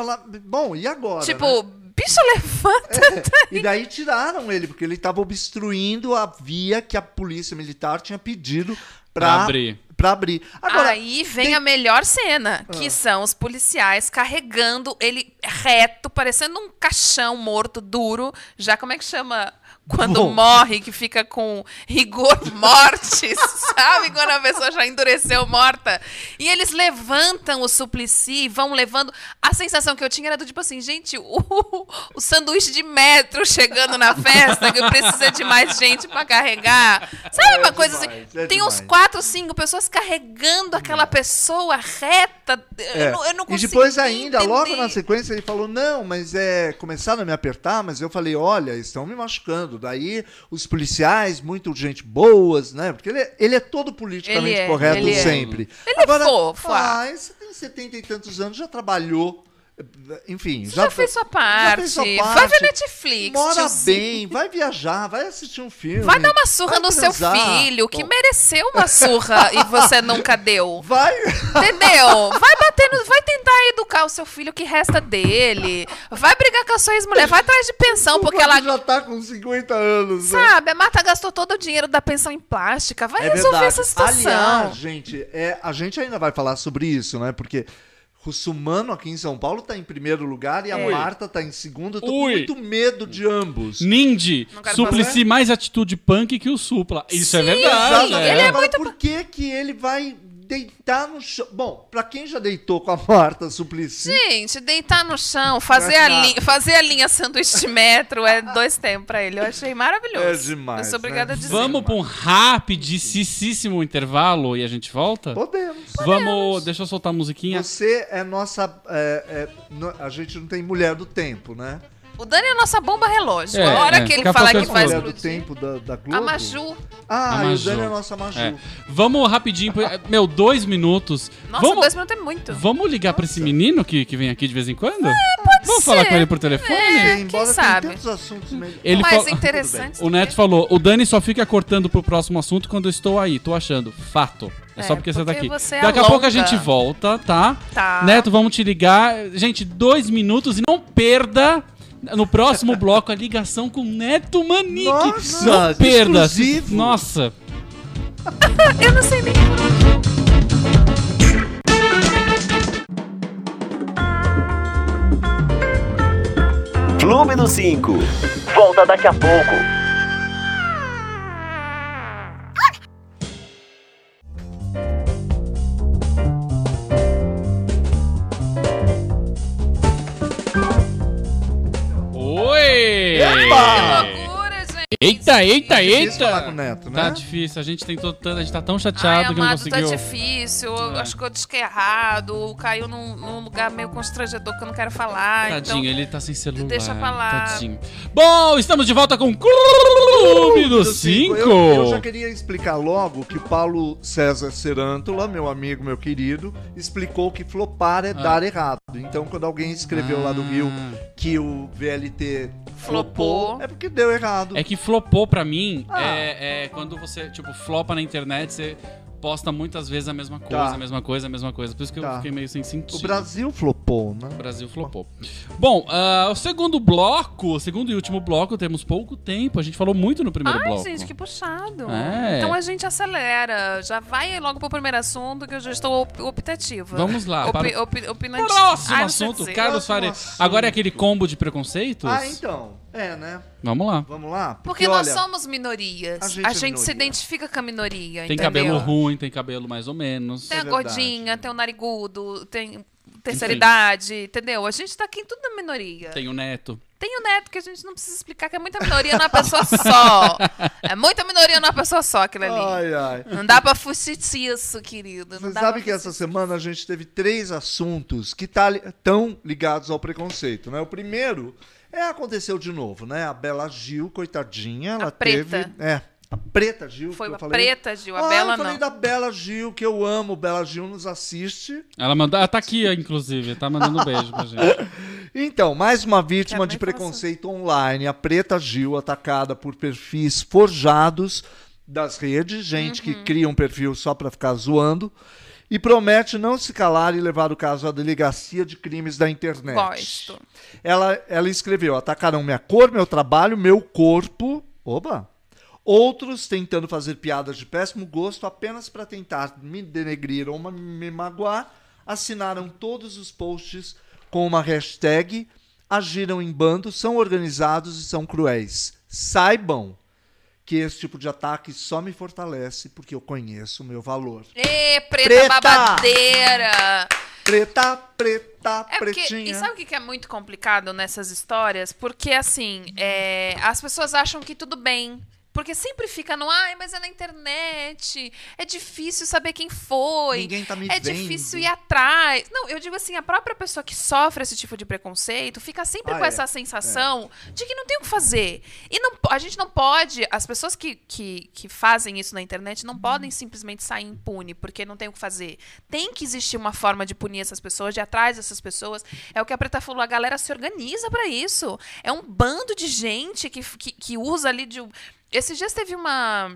falar. Bom, e agora? Tipo, né? bicho, levanta. E daí tiraram ele, porque ele estava obstruindo a via que a polícia militar tinha pedido Pra pra, abrir. pra abrir. Agora, Aí vem tem- Ah. a melhor cena, que são os policiais carregando ele reto, parecendo um caixão morto, duro. Já como é que chama quando Bom. morre, que fica com rigor mortis, sabe? Quando a pessoa já endureceu morta. E eles levantam o suplici, vão levando. A sensação que eu tinha era do tipo assim, gente, o, o sanduíche de metro chegando na festa, que precisa de mais gente pra carregar. Sabe uma coisa demais, assim? é Tem uns demais. quatro, cinco pessoas carregando aquela pessoa reta. É. Eu, não, eu não e consigo depois ainda, logo entender. na sequência, ele falou, não, mas é. Começaram a me apertar, mas eu falei, olha, estão me machucando. Daí os policiais, muito gente boas, né? Porque ele, é- ele é todo politicamente é, correto ele é. sempre. Ele é fofo, ah. Ah, você tem setenta e tantos anos, já trabalhou. Enfim, Você já, fez sua já parte. fez sua Vai parte, ver Netflix. Mora bem, vai viajar, vai assistir um filme. Vai dar uma surra vai no seu filho, que Bom, mereceu uma surra e você nunca deu. Vai. Entendeu? Vai bater no, vai tentar educar o seu filho o que resta dele. Vai brigar com a sua ex-mulher, vai atrás de pensão, porque ela já tá com 50 anos. né? sabe, a Marta gastou todo o dinheiro da pensão em plástica. Vai É resolver verdade. essa situação. Aliás, gente, é, a gente ainda vai falar sobre isso, né? Porque Russumano aqui em São Paulo tá em primeiro lugar e a É. Marta tá em segundo. Eu tô Ui. com muito medo de ambos. Nindy, Suplicy mais atitude punk que o Supla. Isso é verdade. Exatamente. ele é Agora, muito por que que ele vai deitar no chão? Bom, pra quem já deitou com a Marta Suplicy, Gente, deitar no chão, fazer a, nada. fazer a linha sanduíche metro é dois tempos pra ele. Eu achei maravilhoso. É demais, Eu sou obrigada né? a dizer. Vamos pra um rapidíssimo intervalo e a gente volta? podemos. Vamos, deixa eu soltar a musiquinha. Você é nossa. é, é, a gente não tem mulher do tempo, né? O Dani é a nossa bomba relógio. É, a hora é. que ele falar que vai falo. mulher do explodir. tempo da, da Globo? A Maju. Ah, A e o Maju. Dani é a nossa Maju. É. Vamos rapidinho, meu, dois minutos. Nossa, vamos, dois minutos é muito. vamos ligar pra esse menino que, que vem aqui de vez em quando? vamos ser. falar com ele por telefone? É. Embora tenha sabe? tantos assuntos meio... Ele mais fala- interessante. O Neto falou, o Dani só fica cortando pro próximo assunto quando eu estou aí, tô achando. Fato. É, só É, porque você tá porque aqui. você Daqui a pouco a gente volta, tá? Tá. Neto, vamos te ligar. Gente, dois minutos e não perda no próximo bloco a ligação com o Neto Manique. Nossa, não perda. exclusivo. Nossa. Eu não sei nem. Clube do 5. Volta daqui a pouco. Eita, eita, Difícil falar com o eita! Neto, Tá né? difícil, a gente tentou tanto, a gente tá tão Ai, chateado que não tá conseguiu. difícil. Eu É. Acho que eu disquei errado. Caiu num, num lugar meio constrangedor que eu não quero falar. Tadinho, então, ele tá sem celular. deixa pra lá. Tadinho. Bom, estamos de volta com o Clube do Do cinco. 5. Eu, eu já queria explicar logo que Paulo César Serântula, meu amigo, meu querido, explicou que flopar é dar errado. Então, quando alguém escreveu lá do Rio que o VLT flopou, Flopou. é porque deu errado. É que flopou pra mim Ah. é, é quando você, tipo, flopa na internet, você posta muitas vezes a mesma coisa, Tá. a mesma coisa, a mesma coisa. Por isso que eu Tá. fiquei meio sem sentido. O Brasil flopou, né? O Brasil flopou. Bom, ah, o segundo bloco, o segundo e último bloco, temos pouco tempo. A gente falou muito no primeiro Ai, bloco. gente, que puxado. É. Então a gente acelera. Já vai logo pro primeiro assunto que eu já estou op optativa. Vamos lá, Opi para- opi opinante. Próximo Ai, assunto. Carlos Faria. Agora é aquele combo de preconceitos? Ah, então. É, né? Vamos lá. Vamos lá? Porque nós olha, somos minorias. a A gente gente, é se minoria. identifica com a minoria. Tem entendeu? cabelo ruim, tem cabelo mais ou menos. Tem a É verdade. gordinha, tem o narigudo, tem terceira idade, entendeu? A gente tá aqui em tudo na minoria. Tem o neto. Tem o neto que a gente não precisa explicar que é muita minoria numa pessoa só. É muita minoria numa pessoa só aquilo ali. Ai, ai. Não dá pra fugir disso, querido. Não Você sabe que essa semana a gente teve três assuntos que tá, tão ligados ao preconceito, né? O primeiro é aconteceu de novo, né? A Bela Gil, coitadinha, ela preta. teve, é, a Preta Gil, Foi que eu a falei. preta, Gil. A Ah, Bela eu falei não. da Bela Gil, que eu amo. Bela Gil nos assiste. Ela mandou. Ela tá aqui, inclusive. Tá mandando um beijo pra gente. Então, mais uma vítima de preconceito online, a Preta Gil, atacada por perfis forjados das redes, gente Uhum. que cria um perfil só pra ficar zoando, e promete não se calar e levar o caso à delegacia de crimes da internet. Gosto. Ela, ela escreveu: atacaram minha cor, meu trabalho, meu corpo. Oba! Outros tentando fazer piadas de péssimo gosto apenas para tentar me denegrir ou me magoar, assinaram todos os posts com uma hashtag, agiram em bando, são organizados e são cruéis. saibam que esse tipo de ataque só me fortalece porque eu conheço o meu valor. Ê, preta, Preta! babadeira! Preta, preta, É porque, pretinha. e sabe o que que é muito complicado nessas histórias? Porque, assim, é, as pessoas acham que tudo bem. Porque sempre fica no, ai, mas é na internet, é difícil saber quem foi. Ninguém tá me é vendo." difícil ir atrás. Não, eu digo assim, a própria pessoa que sofre esse tipo de preconceito fica sempre Ah, com é. essa sensação de que não tem o que fazer. E não, a gente não pode, as pessoas que, que, que fazem isso na internet não podem simplesmente sair impune, porque não tem o que fazer. Tem que existir uma forma de punir essas pessoas, de ir atrás dessas pessoas. É o que a Preta falou, a galera se organiza pra isso. É um bando de gente que, que, que usa ali de. Esses dias teve uma.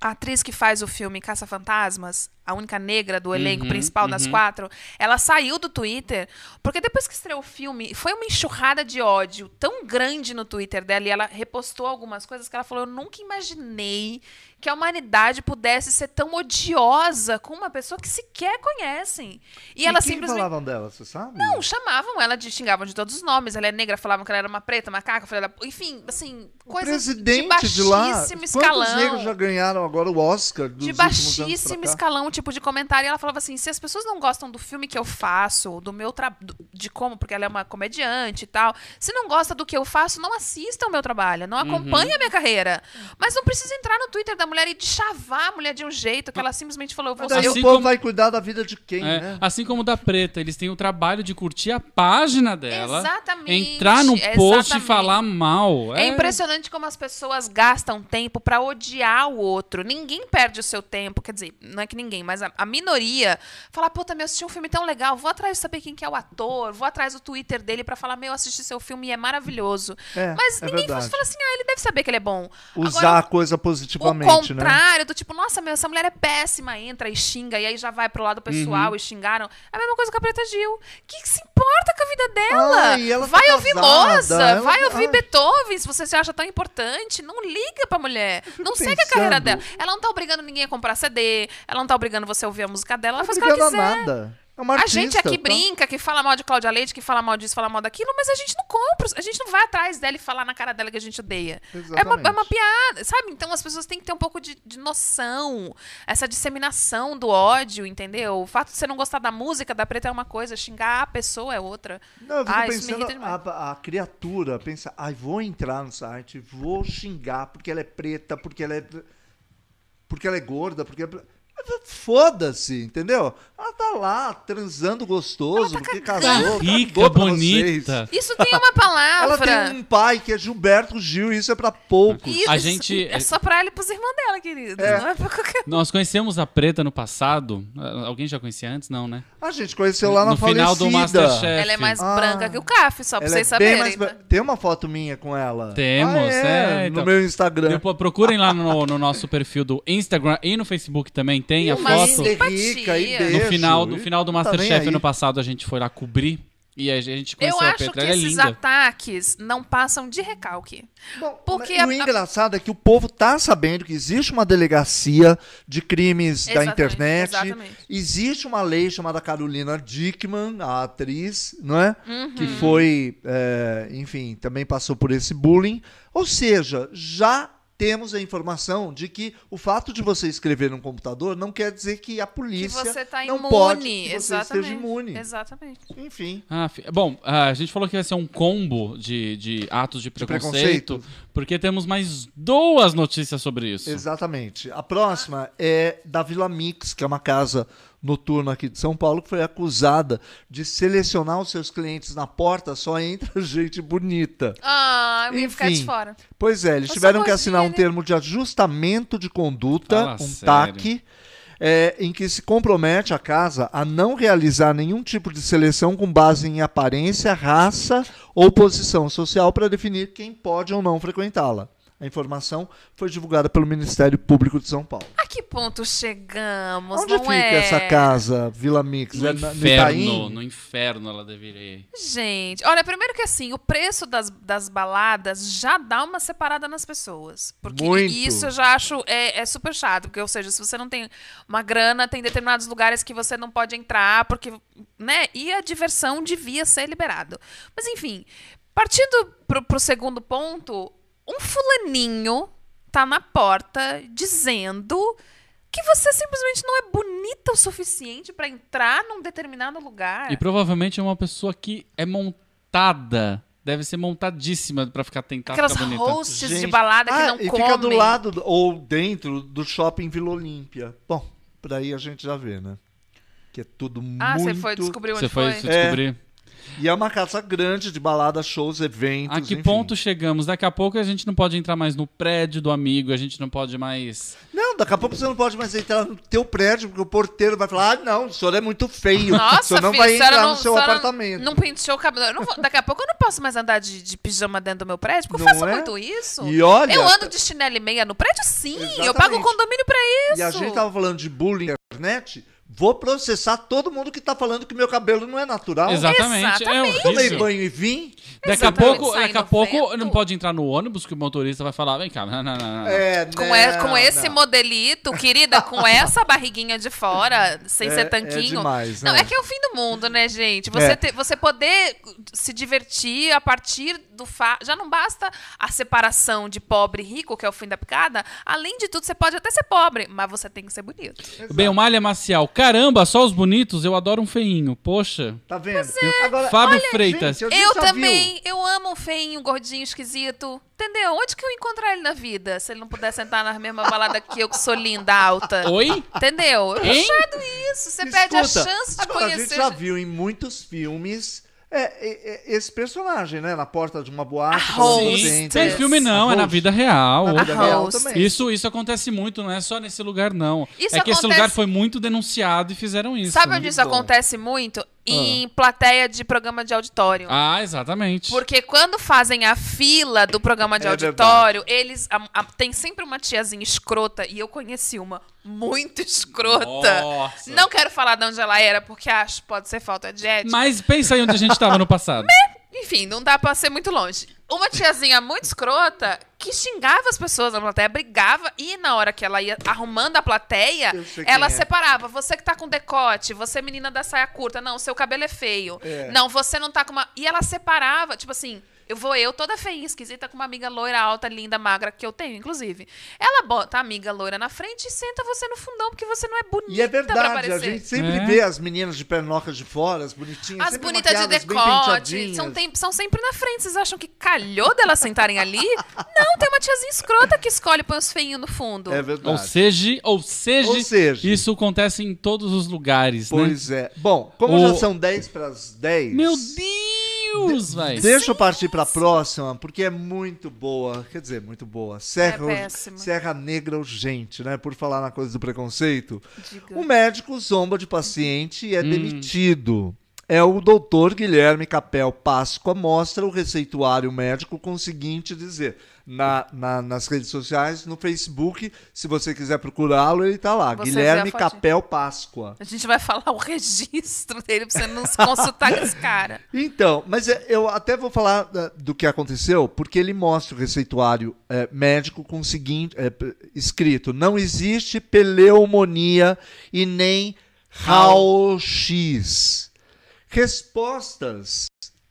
Atriz que faz o filme Caça-Fantasmas, a única negra do elenco Uhum, principal das uhum. quatro, ela saiu do Twitter, porque depois que estreou o filme, foi uma enxurrada de ódio tão grande no Twitter dela, e ela repostou algumas coisas que ela falou: Eu nunca imaginei que a humanidade pudesse ser tão odiosa com uma pessoa que sequer conhecem. E, E ela quem simplesmente. falavam dela, você sabe? Não, chamavam ela de. xingavam de todos os nomes. Ela é negra, falavam que ela era uma preta, macaca, filha da- enfim, assim, o coisas presidente de de, lá. baixíssimo escalão. negros já ganharam agora o Oscar dos de últimos anos pra baixíssimo cá? escalão, tipo de comentário. E ela falava assim: se as pessoas não gostam do filme que eu faço, do meu trabalho, de como, porque ela é uma comediante e tal, se não gosta do que eu faço, não assista o meu trabalho, não acompanhe a minha carreira. Mas não precisa entrar no Twitter da mulher e de chavar a mulher de um jeito que ela simplesmente falou: eu vou Mas Assim o povo como- vai cuidar da vida de quem, É, né? Assim como o da Preta, eles têm o trabalho de curtir a página dela, Exatamente, entrar no post e exatamente. falar mal. É impressionante como as pessoas gastam tempo pra odiar o outro. Ninguém perde o seu tempo, quer dizer, não é que ninguém, mas a, a minoria fala, puta, meu, assisti um filme tão legal, vou atrás de saber quem que é o ator, vou atrás do Twitter dele pra falar, meu, assisti seu filme e é maravilhoso. É, mas é ninguém fala assim, ah, ele deve saber que ele é bom. Usar Agora, a coisa o positivamente, né? contrário, do tipo, nossa, meu, essa mulher é péssima, entra e xinga, e aí já vai pro lado pessoal Uhum. e xingaram. É a mesma coisa com a Preta Gil. O que, se importa com a vida dela? Ai, ela tá vai ouvir casada, Moza, ela- vai ouvir ai. Beethoven, se você se acha tão importante. Não liga pra mulher. Não segue a carreira dela. Ela não tá obrigando ninguém a comprar CD, ela não tá obrigando você a ouvir a música dela, ela Não faz o que ela quiser. nada. É A gente aqui tá? brinca, que fala mal de Cláudia Leite, que fala mal disso, fala mal daquilo, mas a gente não compra, a gente não vai atrás dela e falar na cara dela que a gente odeia. É uma, é uma piada, sabe? Então as pessoas têm que ter um pouco de, de noção, essa disseminação do ódio, entendeu? O fato de você não gostar da música da preta é uma coisa, xingar a pessoa é outra. Não, eu fico Ah, pensando, a, a criatura pensa, ai, vou entrar no site, vou xingar porque ela é preta, porque ela é. Porque ela é gorda, porque. ela é- Foda-se, entendeu? Ela tá lá transando gostoso, porque casou. Tá rica, pra bonita. Isso tem uma vocês. Ela palavra. tem um pai que é Gilberto Gil, e isso é pra poucos. Isso, A gente- É só pra ela e pros irmãos dela, querido. É. Não é pra qualquer Nós conhecemos a Preta no passado. Alguém já conhecia antes? Não, né? A gente conheceu lá na no final do falecida. Masterchef. Ela é mais Ah. branca que o CAF, só pra Ela é vocês bem saberem. mais... tá? bra- Tem uma foto minha com ela. Temos, ah, é, é, então. No meu Instagram. Procurem lá no, no nosso perfil do Instagram e no Facebook também tem a Uma foto. E rica, e No No beijo. final, no final do Tá Masterchef aí. ano passado a gente foi lá cobrir e a gente Eu conheceu a acho Petra. que é esses linda. ataques não passam de recalque. Bom, Porque e o a- engraçado é que o povo tá sabendo que existe uma delegacia de crimes da Exatamente, internet. exatamente. Existe uma lei chamada Carolina Dickman, a atriz, não é? Uhum. Que foi, é, enfim, também passou por esse bullying. Ou seja, já temos a informação de que o fato de você escrever num computador não quer dizer que a Que polícia você tá não imune. pode que você exatamente. esteja imune. Exatamente. Enfim. Ah, bom, ah, a gente falou que vai ser um combo de, de atos de preconceito, preconceito. porque temos mais duas notícias sobre isso. Exatamente. A próxima é da Vila Mix, que é uma casa noturna aqui de São Paulo, que foi acusada de selecionar os seus clientes na porta, só entra gente bonita. Ah, eu ia ficar de fora. Pois é, eles Eu tiveram que assinar um termo de ajustamento de conduta, Fala um sério. TAC, é, em que se compromete a casa a não realizar nenhum tipo de seleção com base em aparência, raça ou posição social para definir quem pode ou não frequentá-la. A informação foi divulgada pelo Ministério Público de São Paulo. A que ponto chegamos? Onde não fica é? essa casa, Vila Mix? No É na- no inferno, Itaim? no inferno ela deveria ir. Gente, olha, primeiro que assim, o preço das, das baladas já dá uma separada nas pessoas. Porque Muito. isso eu já acho é, é super chato. Porque, ou seja, se você não tem uma grana, tem determinados lugares que você não pode entrar, porque, né? E a diversão devia ser liberado. Mas enfim, partindo pro, pro segundo ponto, um fulaninho tá na porta dizendo que você simplesmente não é bonita o suficiente pra entrar num determinado lugar. E provavelmente é uma pessoa que é montada. Deve ser montadíssima pra ficar tentar Aquelas ficar bonita. hosts de Gente, balada que ah, não e comem. fica do lado do- ou dentro do shopping Vila Olímpia. Bom, por aí a gente já vê, né? Que é tudo Ah, muito... você foi descobrir onde Você foi, foi? se descobrir. E é uma casa grande de balada, shows, eventos, A que enfim. ponto chegamos? Daqui a pouco a gente não pode entrar mais no prédio do amigo, a gente não pode mais. Não, daqui a pouco você não pode mais entrar no teu prédio, porque o porteiro vai falar, ah, não, o senhor é muito feio. Nossa, o senhor não filha, vai entrar não- no seu apartamento. Não penteou o cabelo. Eu não vou- daqui a pouco eu não posso mais andar de, de pijama dentro do meu prédio, porque eu Não faço é? muito isso. E olha- Eu ando de chinelo e meia no prédio, sim. Eu Exatamente. pago o condomínio pra isso. E a gente tava falando de bullying na internet, vou processar todo mundo que tá falando que meu cabelo não é natural. Exatamente. É Exatamente. Tomei horrível. banho e vim. Daqui a pouco, daqui a pouco não pode entrar no ônibus que o motorista vai falar, vem cá, não, não, não, não. É, Com, não, e- com esse não. modelito, querida, com essa barriguinha de fora, sem É- ser é tanquinho. demais, Não, né? é que é o fim do mundo, né, gente? Você, É. ter- você poder se divertir a partir do fato. Já não basta a separação de pobre e rico, que é o fim da picada. Além de tudo, você pode até ser pobre, mas você tem que ser bonito. Bem, o malha macial. Caramba, só os bonitos? Eu adoro um feinho. Poxa. Tá vendo? Agora, Fábio olha, Freitas. gente, a Eu também, eu amo um feinho, gordinho, esquisito. Entendeu? Onde que eu encontrar ele na vida? Se ele não puder sentar na mesma balada que eu, que sou linda, alta. Oi? Entendeu? Eu achado isso. Você viu? perde a Escuta, chance de agora, A conhecer. gente já viu em muitos filmes é, é, é, esse personagem, né? Na porta de uma boate. Sim, tem filme não, A é na vida real. Na vida A real também. Isso, isso acontece muito, não é só nesse lugar, não. Isso é que esse acontece- lugar foi muito denunciado e fizeram isso. Sabe né? onde isso acontece muito? Em plateia de programa de auditório. Ah, exatamente. Porque quando fazem a fila do programa de É auditório, eles. a- a- tem sempre uma tiazinha escrota, e eu conheci uma muito escrota. Nossa. Não quero falar de onde ela era, porque acho que pode ser falta de ética. Mas pensa aí onde a gente estava no passado. Enfim, não dá pra ser muito longe. Uma tiazinha muito escrota que xingava as pessoas na plateia, brigava, e na hora que ela ia arrumando a plateia, ela é. separava. Você que tá com decote, você menina da saia curta, não, seu cabelo é feio. É. Não, você não tá com uma. E ela separava, tipo assim. Eu vou eu, toda feinha, esquisita, com uma amiga loira, alta, linda, magra, que eu tenho, inclusive. Ela bota a amiga loira na frente e senta você no fundão, porque você não é bonita E é pra verdade, a gente sempre É. vê as meninas de pernocas de fora, as bonitinhas, As bonitas de decote são, tem- são sempre na frente. Vocês acham que calhou delas sentarem ali? Não, tem uma tiazinha escrota que escolhe e põe os feinhos no fundo. É verdade. Ou seja, ou seja, Ou seja. isso acontece em todos os lugares, né? Pois é. Bom, como O- já são 10 para as 10... Meu Deus, Deixa eu partir para a próxima, porque é muito boa. Quer dizer, muito boa. Serra, É. Serra Negra Urgente, né? Por falar na coisa do preconceito. Diga. O médico zomba de paciente e é demitido. É o doutor Guilherme Capel Páscoa mostra o receituário médico com o seguinte dizer. Na, na- nas redes sociais, no Facebook, se você quiser procurá-lo, ele tá lá. Você Guilherme. Capel Páscoa. A gente vai falar o registro dele pra você não se consultar com esse cara. Então, mas é, eu até vou falar da- do que aconteceu, porque ele mostra o receituário é, médico com o seguinte é, escrito: não existe pneumonia e nem RAO-X. Respostas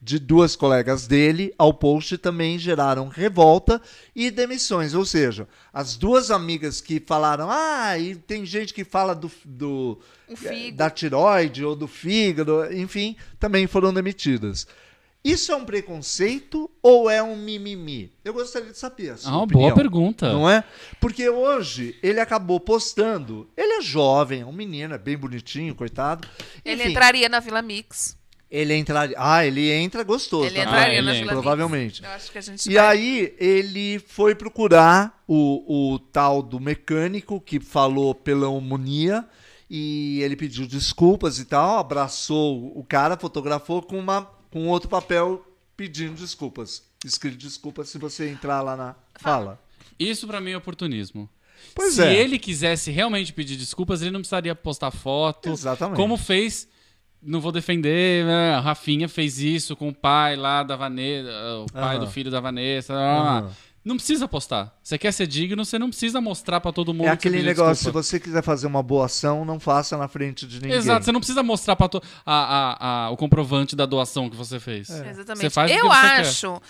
de duas colegas dele ao post também geraram revolta e demissões. Ou seja, as duas amigas que falaram, ah, e tem gente que fala do, do da tiroide ou do fígado, enfim, também foram demitidas. Isso é um preconceito ou é um mimimi? Eu gostaria de saber. A sua Ah, opinião, boa pergunta. Não é? Porque hoje ele acabou postando. Ele é jovem, é um menino, é bem bonitinho, coitado. Ele Enfim, entraria na Vila Mix. Ele entraria. Ah, ele entra gostoso. Ele tá? entraria Ah, na ele Vila entra. Provavelmente. Eu acho que a gente E vai- aí ele foi procurar o, o tal do mecânico que falou pneumonia e ele pediu desculpas e tal, abraçou o cara, fotografou com uma com outro papel pedindo desculpas. Escrito desculpas se você entrar lá na fala. Isso pra mim é oportunismo. Pois Se é. ele quisesse realmente pedir desculpas, ele não precisaria postar foto. Exatamente. Como fez, não vou defender, né? a Rafinha fez isso com o pai lá da Vanessa, o pai Aham. do filho da Vanessa. lá, lá, lá. Aham. Não precisa postar. Você quer ser digno, você não precisa mostrar pra todo mundo. É que você aquele pediu negócio, desculpa. se você quiser fazer uma boa ação, não faça na frente de ninguém. Exato, você não precisa mostrar pra to... a, a- a- o comprovante da doação que você fez. Exatamente. Você faz o que eu você quer. acho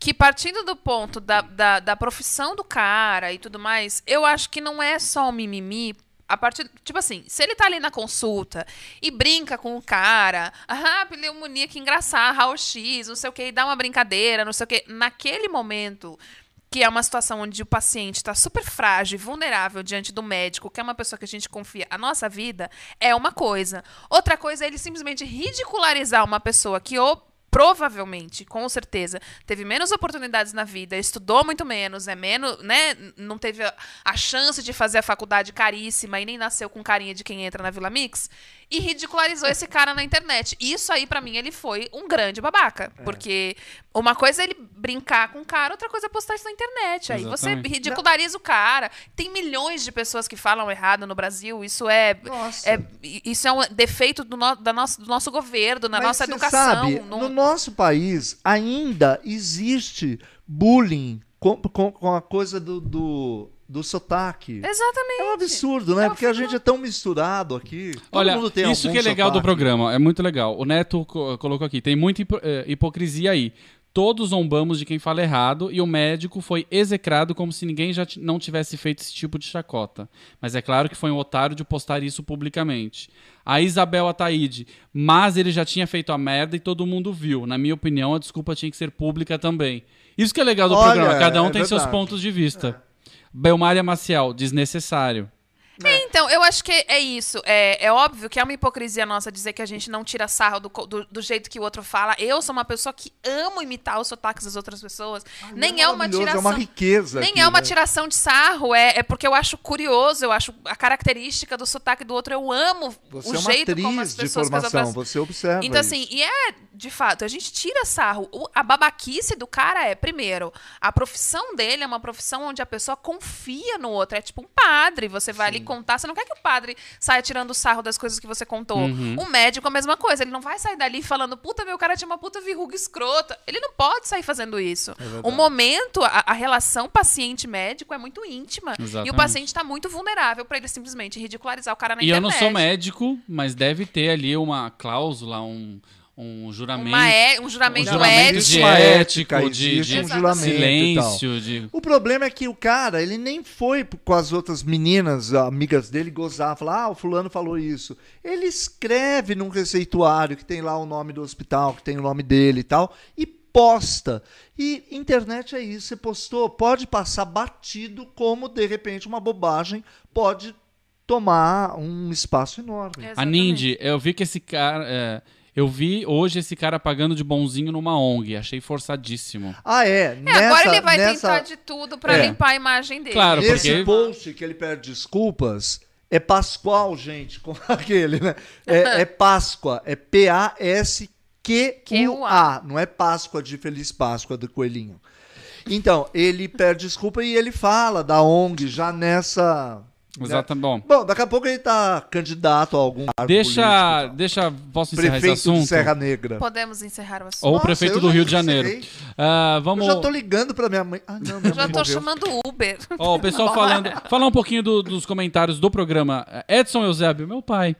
que partindo do ponto da, da, da profissão do cara e tudo mais, eu acho que não é só um mimimi. A partir, tipo assim, se ele tá ali na consulta e brinca com o cara, ah, pneumonia, que engraçado, raio-x, não sei o que, e dá uma brincadeira, não sei o que, naquele momento que é uma situação onde o paciente está super frágil e vulnerável diante do médico, que é uma pessoa que a gente confia a nossa vida, é uma coisa. Outra coisa é ele simplesmente ridicularizar uma pessoa que ou provavelmente, com certeza, teve menos oportunidades na vida, estudou muito menos, é menos, né, não teve a, chance de fazer a faculdade caríssima e nem nasceu com carinha de quem entra na Vila Mix e ridicularizou esse cara na internet. Isso aí pra mim ele foi um grande babaca, porque uma coisa é ele brincar com o cara, outra coisa é postar isso na internet. Aí você ridiculariza o cara. Tem milhões de pessoas que falam errado no Brasil. Isso é, Nossa. é isso é um defeito do, no- da nosso, do nosso governo, da Mas nossa você educação. Sabe, Não- No nosso país ainda existe bullying com, com, com a coisa do, do, do sotaque. Exatamente. É um absurdo, né? É Porque a gente é tão misturado aqui. Todo Olha, mundo tem isso que é legal do sotaque. programa, é muito legal. O Neto co- colocou aqui, tem muita eh, hipocrisia aí. Todos zombamos de quem fala errado e o médico foi execrado como se ninguém já não tivesse feito esse tipo de chacota. Mas é claro que foi um otário de postar isso publicamente. A Isabel Ataíde, mas ele já tinha feito a merda e todo mundo viu. Na minha opinião, a desculpa tinha que ser pública também. Isso que é legal do Olha, programa, cada um é tem seus verdade. pontos de vista. Belmária Maciel, desnecessário. É, então, eu acho que é isso. É, é óbvio que é uma hipocrisia nossa dizer que a gente não tira sarro do, do, do jeito que o outro fala. Eu sou uma pessoa que amo imitar os sotaques das outras pessoas. Nem é uma maravilhoso, tiração. É uma riqueza. Nem aqui, é uma né? tiração de sarro, é, é porque eu acho curioso, eu acho a característica do sotaque do outro, eu amo Você o é uma jeito atriz como as de pessoas as formação, você observa Então, isso. assim, e é, de fato, a gente tira sarro. O- a babaquice do cara é, primeiro, a profissão dele é uma profissão onde a pessoa confia no outro. É tipo um padre. Você vai ali contar. Você não quer que o padre saia tirando sarro das coisas que você contou. Uhum. O médico, a mesma coisa. Ele não vai sair dali falando, puta, meu cara tinha uma puta verruga escrota. Ele não pode sair fazendo isso. É o momento, a, a relação paciente-médico é muito íntima. E o Exatamente. paciente tá muito vulnerável pra ele simplesmente ridicularizar o cara na E eu internet. não sou médico, mas deve ter ali uma cláusula, um, um juramento. Uma é, um juramento, um juramento ético. de Uma ético, ética, de, de um juramento silêncio, de... O problema é que o cara, ele nem foi com as outras meninas, amigas dele, gozar, falar, ah, o fulano falou isso. Ele escreve num receituário que tem lá o nome do hospital, que tem o nome dele e tal, e posta. E internet é isso, você postou, pode passar batido como, de repente, uma bobagem pode tomar um espaço enorme. A. Nindy, eu vi que esse cara... é, eu vi hoje esse cara pagando de bonzinho numa ONG. Achei forçadíssimo. Ah, é? É, agora ele vai nessa... tentar de tudo pra É. limpar a imagem dele. Claro, Esse porque- post que ele pede desculpas é Pascoal, gente, com aquele, né? É, é Páscoa, é P-A-S-Q-U-A, não é Páscoa de Feliz Páscoa do Coelhinho. Então, ele pede desculpa e ele fala da ONG já nessa. Exato, bom. Bom, daqui a pouco ele tá candidato a algum cargo Deixa, político deixa, posso encerrar esse Prefeito de assunto? Serra Negra. Podemos encerrar o assunto. Ou o Nossa, prefeito do Rio de Janeiro. Ah, vamos... Eu já tô ligando pra minha mãe. Ah, não, minha Eu já mãe tô morreu. chamando Uber. Ó, o pessoal falando... Falar um pouquinho do- dos comentários do programa. Edson Eusébio, meu pai.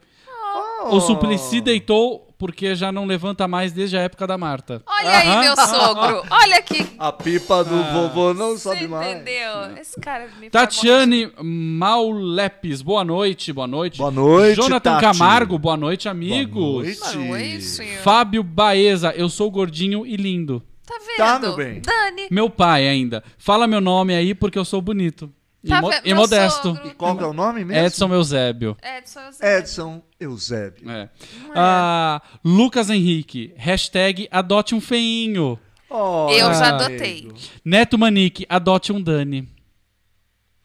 Oh. O Suplicy deitou porque já não levanta mais desde a época da Marta. Olha aí, meu sogro. Olha aqui. A pipa do Ah. vovô não sobe mais. entendeu? Esse cara me Tatiane Maulepes, boa noite, boa noite. Boa noite, Jonathan Tati. Camargo, boa noite, amigos. Boa noite. Boa noite, senhor. Fábio Baeza, eu sou gordinho e lindo. Tá vendo? Tá, meu bem. Dani. Meu pai ainda. Fala meu nome aí porque eu sou bonito. E, Tá mo- e modesto. sogro. E qual que é o nome mesmo? Edson Eusébio. Edson Eusébio. Edson Eusébio. É. Ah, Lucas Henrique, hashtag adote um feinho. Oh, Eu já adotei. Neto Manique, adote um Dani.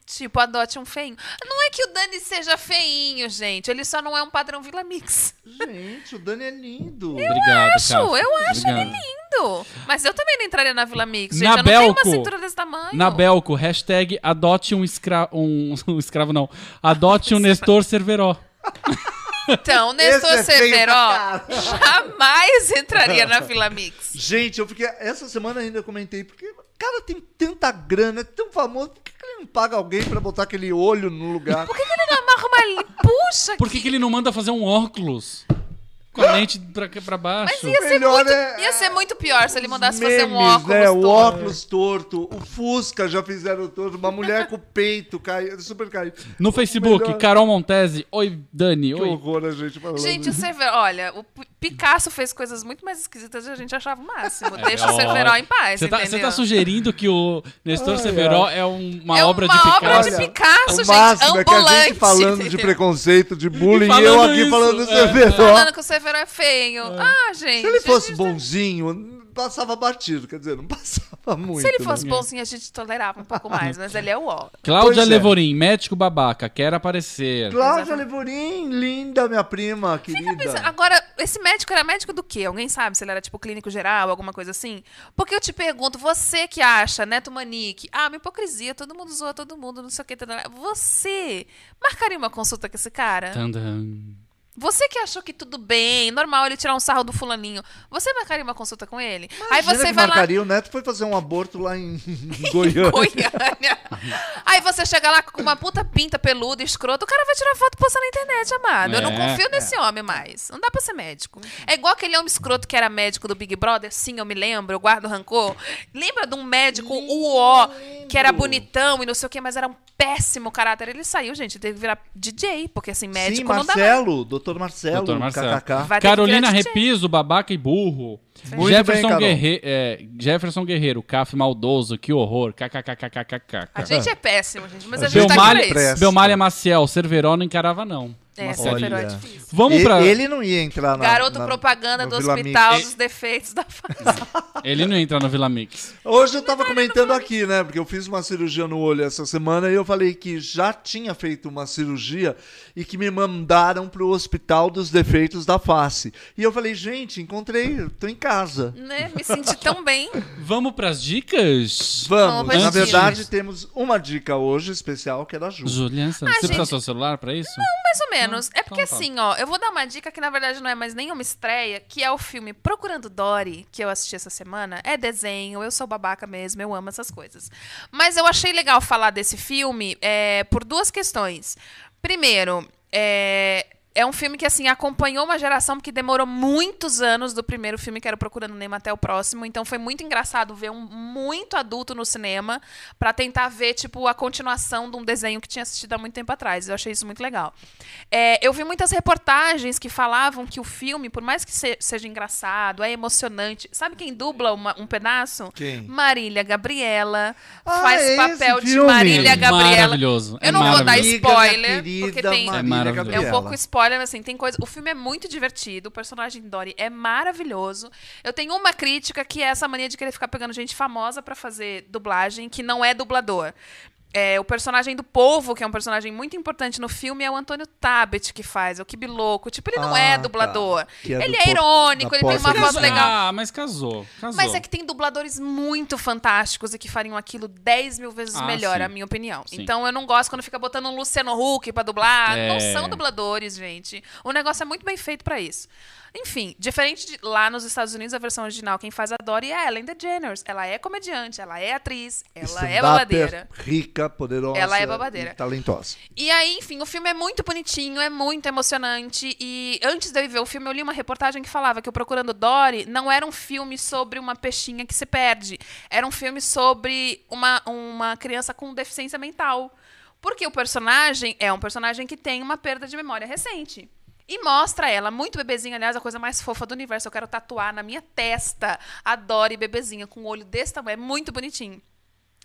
Tipo, adote um feinho. Não é que o Dani seja feinho, gente. Ele só não é um padrão Vila Mix. Gente, o Dani é lindo. Obrigado, Acho, Cássio. eu acho ele Obrigado. lindo. Mas eu também não entraria na Vila Mix, gente. Na eu não tenho Belco. uma cintura desse tamanho. Na Belco, hashtag adote um escravo. Um, um escravo não. Adote um Nestor Cerveró. Então, Nestor Esse é pra jamais entraria na Vila Mix. Gente, eu fiquei. Essa semana ainda comentei, porque cara tem tanta grana, é tão famoso, por que, que ele não paga alguém pra botar aquele olho no lugar? Por que, que ele não amarra uma? Puxa, Por que, que ele não manda fazer um óculos? Com a lente pra, pra baixo. Mas ia ser, Melhor muito, é- ia ser muito pior se ele mandasse Memes, fazer um óculos. né? O todo. óculos torto, o Fusca já fizeram torto, uma mulher com o peito caído, super caído. No Facebook, Melhor- Carol Montese. Oi, Dani. Que Oi. horror a gente falando. Gente, o Severo, olha, o P- Picasso fez coisas muito mais esquisitas e a gente achava o máximo. É, Deixa o ó, Severo em paz, Você tá, entendeu? você tá sugerindo que o Nestor Ai, Severo é um- uma é obra uma de Picasso? obra de Olha, Picasso, o gente, máximo é que a ambulante. gente falando de preconceito, de bullying, e eu aqui isso, falando é. Severo. Falando que o Severo é feio. Ah, gente. Se ele fosse gente- bonzinho, passava batido, quer dizer, não passava muito. Se ele né? fosse bonzinho, a gente tolerava um pouco mais, mas ele é o ó. Cláudia Pois é. Levorim, médico babaca, quer aparecer. Cláudia Levorim, linda, minha prima, querida. Pensa, Agora, esse médico era médico do quê? Alguém sabe se ele era tipo clínico geral, alguma coisa assim? Porque eu te pergunto, você que acha, Neto Manique, ah, uma hipocrisia, todo mundo zoa todo mundo, não sei o que, você marcaria uma consulta com esse cara? Tandam. Você que achou que tudo bem, normal ele tirar um sarro do fulaninho, você marcaria uma consulta com ele? Aí Imagina você que vai lá. marcaria, o Neto foi fazer um aborto lá em Goiânia. Goiânia. Aí você chega lá com uma puta pinta peluda, escroto, o cara vai tirar foto e postar na internet, amado. Eu não É. confio nesse homem mais. Não dá pra ser médico. É igual aquele homem escroto que era médico do Big Brother, sim, eu me lembro, eu guardo rancor. Lembra de um médico uó, que era bonitão e não sei o que, mas era um péssimo caráter. Ele saiu, gente, teve que virar DJ, porque assim, Sim, médico não dá mais. Marcelo, doutor Marcelo, Doutor Marcelo. KKK. Carolina. Repiso, babaca e burro. Muito Jefferson, bem. Guerre é, Jefferson Guerreiro, caf maldoso, que horror. A KKKKKK. gente é péssimo, gente, mas a A gente tá aqui pra isso. Belmalha Maciel, Cerveró não encarava não. É, é Olha. difícil. Vamos pra... Ele não ia entrar na. Garoto na- propaganda no do Vila Hospital Mix. dos Defeitos da Face. Ele não entra no Vila Mix. Hoje eu tava comentando aqui, né? Porque eu fiz uma cirurgia no olho essa semana e eu falei que já tinha feito uma cirurgia e que me mandaram pro Hospital dos Defeitos da Face. E eu falei, gente, encontrei, tô em casa. né? Me senti tão bem. Vamos pras dicas? Vamos, Vamos na verdade dicas. temos uma dica hoje especial que é da Ju. Juliana, você precisa gente- do seu celular pra isso? Mais ou menos. Não, é porque então assim, ó, eu vou dar uma dica que na verdade não é mais nenhuma estreia, que é o filme Procurando Dory, que eu assisti essa semana. É desenho, eu sou babaca mesmo, eu amo essas coisas. Mas eu achei legal falar desse filme é, por duas questões. Primeiro, é. É um filme que, assim, acompanhou uma geração porque demorou muitos anos do primeiro filme, que era o Procurando Nemo, até o próximo. Então foi muito engraçado ver um muito adulto no cinema pra tentar ver, tipo, a continuação de um desenho que tinha assistido há muito tempo atrás. Eu achei isso muito legal. É, eu vi muitas reportagens que falavam que o filme, por mais que se- seja engraçado, é emocionante. Sabe quem dubla uma- um pedaço? Quem? Marília Gabriela. Ah, faz é papel de? Marília É Gabriela. maravilhoso, é Eu não vou dar maravilhoso. spoiler, Amiga, porque tem. É maravilhoso. É um pouco spoiler, mas assim, tem coisa. O filme é muito divertido, o personagem Dory é maravilhoso. Eu tenho uma crítica que é essa mania de querer ficar pegando gente famosa pra fazer dublagem, que não é dublador. É, o personagem do povo, que é um personagem muito importante no filme, é o Antônio Tabet que faz, é o Kibiloco. Tipo, ele não Ah, é tá. dublador. Que é ele é irônico, ele tem uma voz de legal. Ah, mas casou. casou. Mas é que tem dubladores muito fantásticos e que fariam aquilo 10 mil vezes Ah, melhor, sim. a minha opinião. Sim. Então eu não gosto quando fica botando um Luciano Huck pra dublar. Não É. são dubladores, gente. O negócio é muito bem feito pra isso. Enfim, diferente de lá nos Estados Unidos, a versão original, quem faz a Dory é a Ellen DeGeneres. Ela é comediante, ela é atriz, ela é babadeira. Rica, poderosa. Ela é babadeira. e talentosa. E aí, enfim, o filme é muito bonitinho, é muito emocionante. E antes de eu ver o filme, eu li uma reportagem que falava que o Procurando Dory não era um filme sobre uma peixinha que se perde. Era um filme sobre uma, uma criança com deficiência mental. Porque o personagem é um personagem que tem uma perda de memória recente. E mostra ela, muito bebezinha, aliás, a coisa mais fofa do universo. Eu quero tatuar na minha testa a Dory bebezinha, com o olho desse tamanho. É muito bonitinho.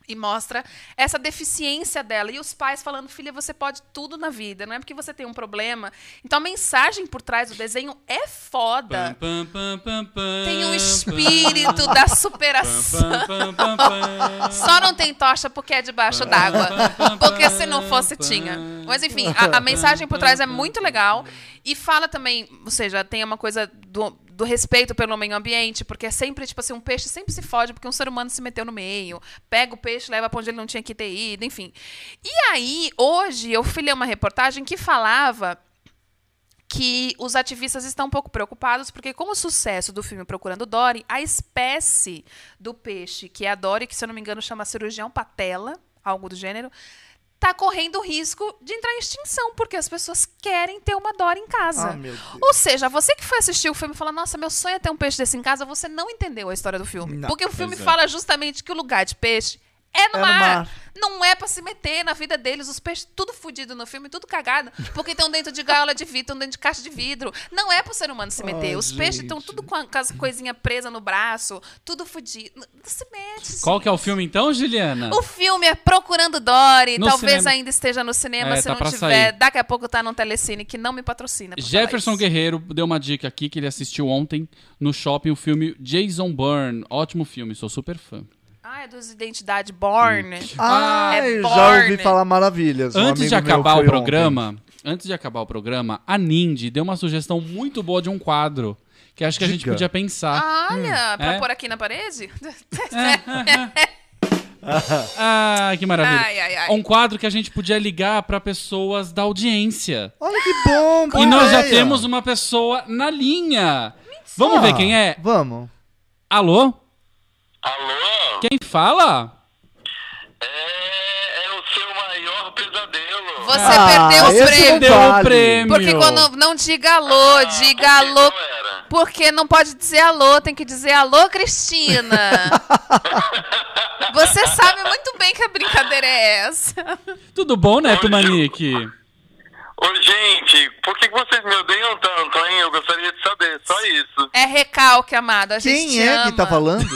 E mostra essa deficiência dela. E os pais falando, filha, você pode tudo na vida, não é porque você tem um problema. Então a mensagem por trás do desenho é foda. Pam, pam, pam, Tem um espírito da superação. Só não tem tocha porque é debaixo d'água. Porque se não fosse, tinha. Mas enfim, a, a mensagem por trás é muito legal. E fala também, ou seja, tem uma coisa do, do respeito pelo meio ambiente, porque é sempre, tipo assim, um peixe sempre se fode porque um ser humano se meteu no meio. Pega o peixe, leva pra onde ele não tinha que ter ido, enfim. E aí, hoje, eu fui ler uma reportagem que falava que os ativistas estão um pouco preocupados, porque com o sucesso do filme Procurando Dory, a espécie do peixe, que é a Dory, que se eu não me engano chama cirurgião patela, algo do gênero, tá correndo o risco de entrar em extinção, porque as pessoas querem ter uma Dory em casa. Ah. Ou seja, você que foi assistir o filme e falou, nossa, meu sonho é ter um peixe desse em casa, você não entendeu a história do filme. Não. porque o filme é. fala justamente que o lugar de peixe é no, É no mar. mar. Não é pra se meter na vida deles. Os peixes tudo fudido no filme, tudo cagado. Porque estão dentro de gaiola de vidro, estão dentro de caixa de vidro. Não é pro ser humano se meter. Ai, Os peixes estão gente. tudo com, a- com as coisinhas presas no braço, tudo fudido. Não se mete. Qual que é o gente. filme então, Juliana? O filme é Procurando Dory. No Talvez cinema. ainda esteja no cinema. É, se tá não pra tiver, sair. daqui a pouco tá no Telecine, que não me patrocina. Jefferson. Guerreiro deu uma dica aqui que ele assistiu ontem no shopping o filme Jason Bourne. Ótimo filme, sou super fã. Ah, é dos Identidade Born. Ah, é já Born. ouvi falar maravilhas. Um Antes de acabar o ontem. programa, antes de acabar o programa, a Nindy deu uma sugestão muito boa de um quadro que acho que a gente podia pensar. Olha, pra É. pôr aqui na parede? Ah, que maravilha. Ai, ai, ai. Um quadro que a gente podia ligar pra pessoas da audiência. Olha que bom, E nós já temos uma pessoa na linha. Vamos ver Ah, quem é. Vamos. Alô? Alô? Quem fala? É, é o seu maior pesadelo. Você Ah, perdeu o não prêmio. Deu vale. o prêmio. Porque quando não diga alô, Ah, diga por que alô. Era? Porque não pode dizer alô, tem que dizer alô, Cristina. Você sabe muito bem que a brincadeira é essa. Tudo bom, Neto Manique? Ô, gente, por que vocês me odeiam tanto, hein? Eu gostaria de saber, só isso. É recalque, amado. A gente Quem é ama. que tá falando?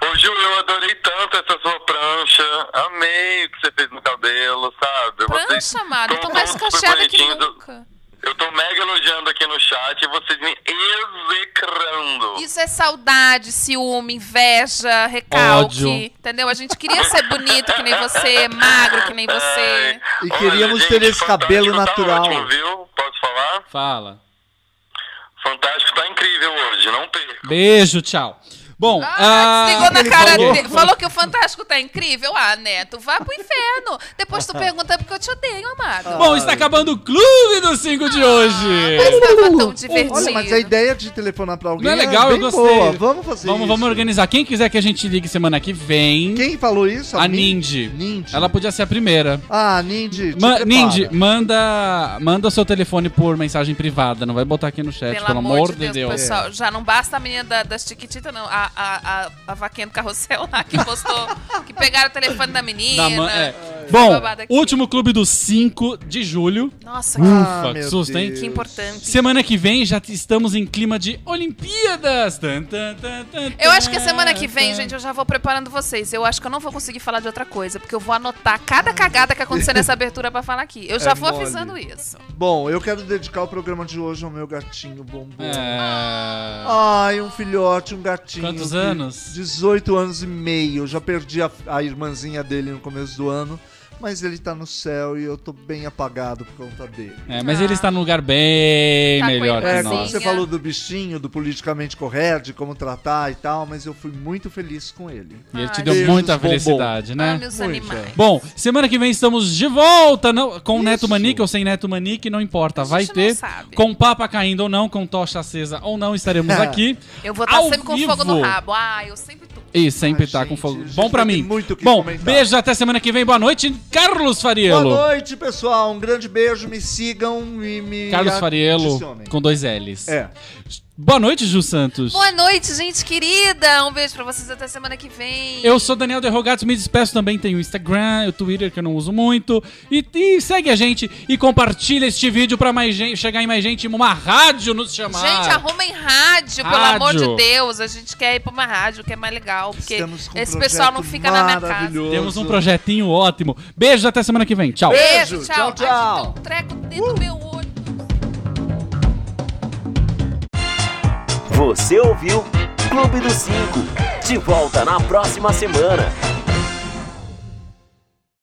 Ô, Ju, eu adorei tanto essa sua prancha. Amei o que você fez no cabelo, sabe? Vocês Prancha, amado. Eu tô mais cacheada que nunca. Eu tô mega elogiando aqui no chat e vocês me execrando. Isso é saudade, ciúme, inveja, recalque. Ódio. Entendeu? A gente queria ser bonito que nem você, magro que nem você. Ai, E olha, queríamos gente, ter esse cabelo Fantástico natural. Tá ótimo, viu? Posso falar? Fala. Fantástico tá incrível hoje, não perca. Beijo, tchau. Bom, Ah, ah, desligou na ele cara falou. dele. Falou que o Fantástico tá incrível. Ah, Neto, vá pro inferno. Depois tu pergunta porque eu te odeio, amado. bom, está acabando o Clube dos 5 de hoje. Mas tava tão divertido. Olha, mas a ideia de telefonar pra alguém Não é legal, eu bem gostei. boa. Vamos fazer Vamos, isso. vamos organizar. Quem quiser que a gente ligue semana que vem, Quem falou isso? a Min- Nindy. Nindy. Ela podia ser a primeira. Ah, Nindy, Ma. Nindy, manda, manda seu telefone por mensagem privada. Não vai botar aqui no chat, Pelo, pelo, amor de Deus, Deus. pessoal. Já não basta a menina da- das Tiquititas, não. A, a, a, a vaquinha do carrossel lá que postou, que pegaram o telefone da menina. Da man- é. Bom, último clube do 5 de julho. Nossa, que, Ufa, que meu susto, hein? Deus. que importante. Semana que vem já estamos em clima de Olimpíadas. Tan, tan, tan, tan, Eu acho que a semana que vem, tan. gente, eu já vou preparando vocês. Eu acho que eu não vou conseguir falar de outra coisa, porque eu vou anotar cada cagada que acontecer nessa abertura pra falar aqui. Eu já É vou mole. avisando isso. Bom, eu quero dedicar o programa de hoje ao meu gatinho bombom. É... Ai, um filhote, um gatinho. Quantos anos? 18 anos e meio. Eu já perdi a, a irmãzinha dele no começo do ano. Mas ele tá no céu e eu tô bem apagado por conta dele. É, mas ele está num lugar bem Tá melhor a É, que como nós. você falou do bichinho, do politicamente correto, de como tratar e tal, mas eu fui muito feliz com ele. E ele te deu beijos, muita bombom. felicidade, né? Ame os Muito. animais. Bom, semana que vem estamos de volta não, com o Neto Isso. Manique ou sem Neto Manique, não importa, A vai ter. sabe. Com papa caindo ou não, com tocha acesa ou não, estaremos aqui. Eu vou estar Ao sempre com fogo no vivo. rabo. Ah, eu sempre tô. E sempre Ai, tá com gente, fogo. a gente Bom ter mim. muito que Bom, comentar. beijo até semana que vem. Boa noite, Carlos Boa Fariello. noite, pessoal. Um grande beijo. Me sigam e me. Carlos Fariello com dois L's. É. Boa noite, Ju Santos. Boa noite, gente querida. Um beijo pra vocês até semana que vem. Eu sou Daniel Derrogatos, me despeço também. Tem o Instagram, o Twitter que eu não uso muito. E, e segue a gente e compartilha este vídeo pra mais gente, chegar em mais gente, uma rádio nos chamar. Gente, arrumem rádio, pelo Rádio. amor de Deus. A gente quer ir pra uma rádio que é mais legal. Porque um esse pessoal não fica na minha casa. Temos um projetinho ótimo. Beijos até semana que vem. Tchau. Beijo, tchau. tchau, tchau. Ai, gente, tem um treco dentro do meu Você ouviu Clube dos Cinco. De volta na próxima semana.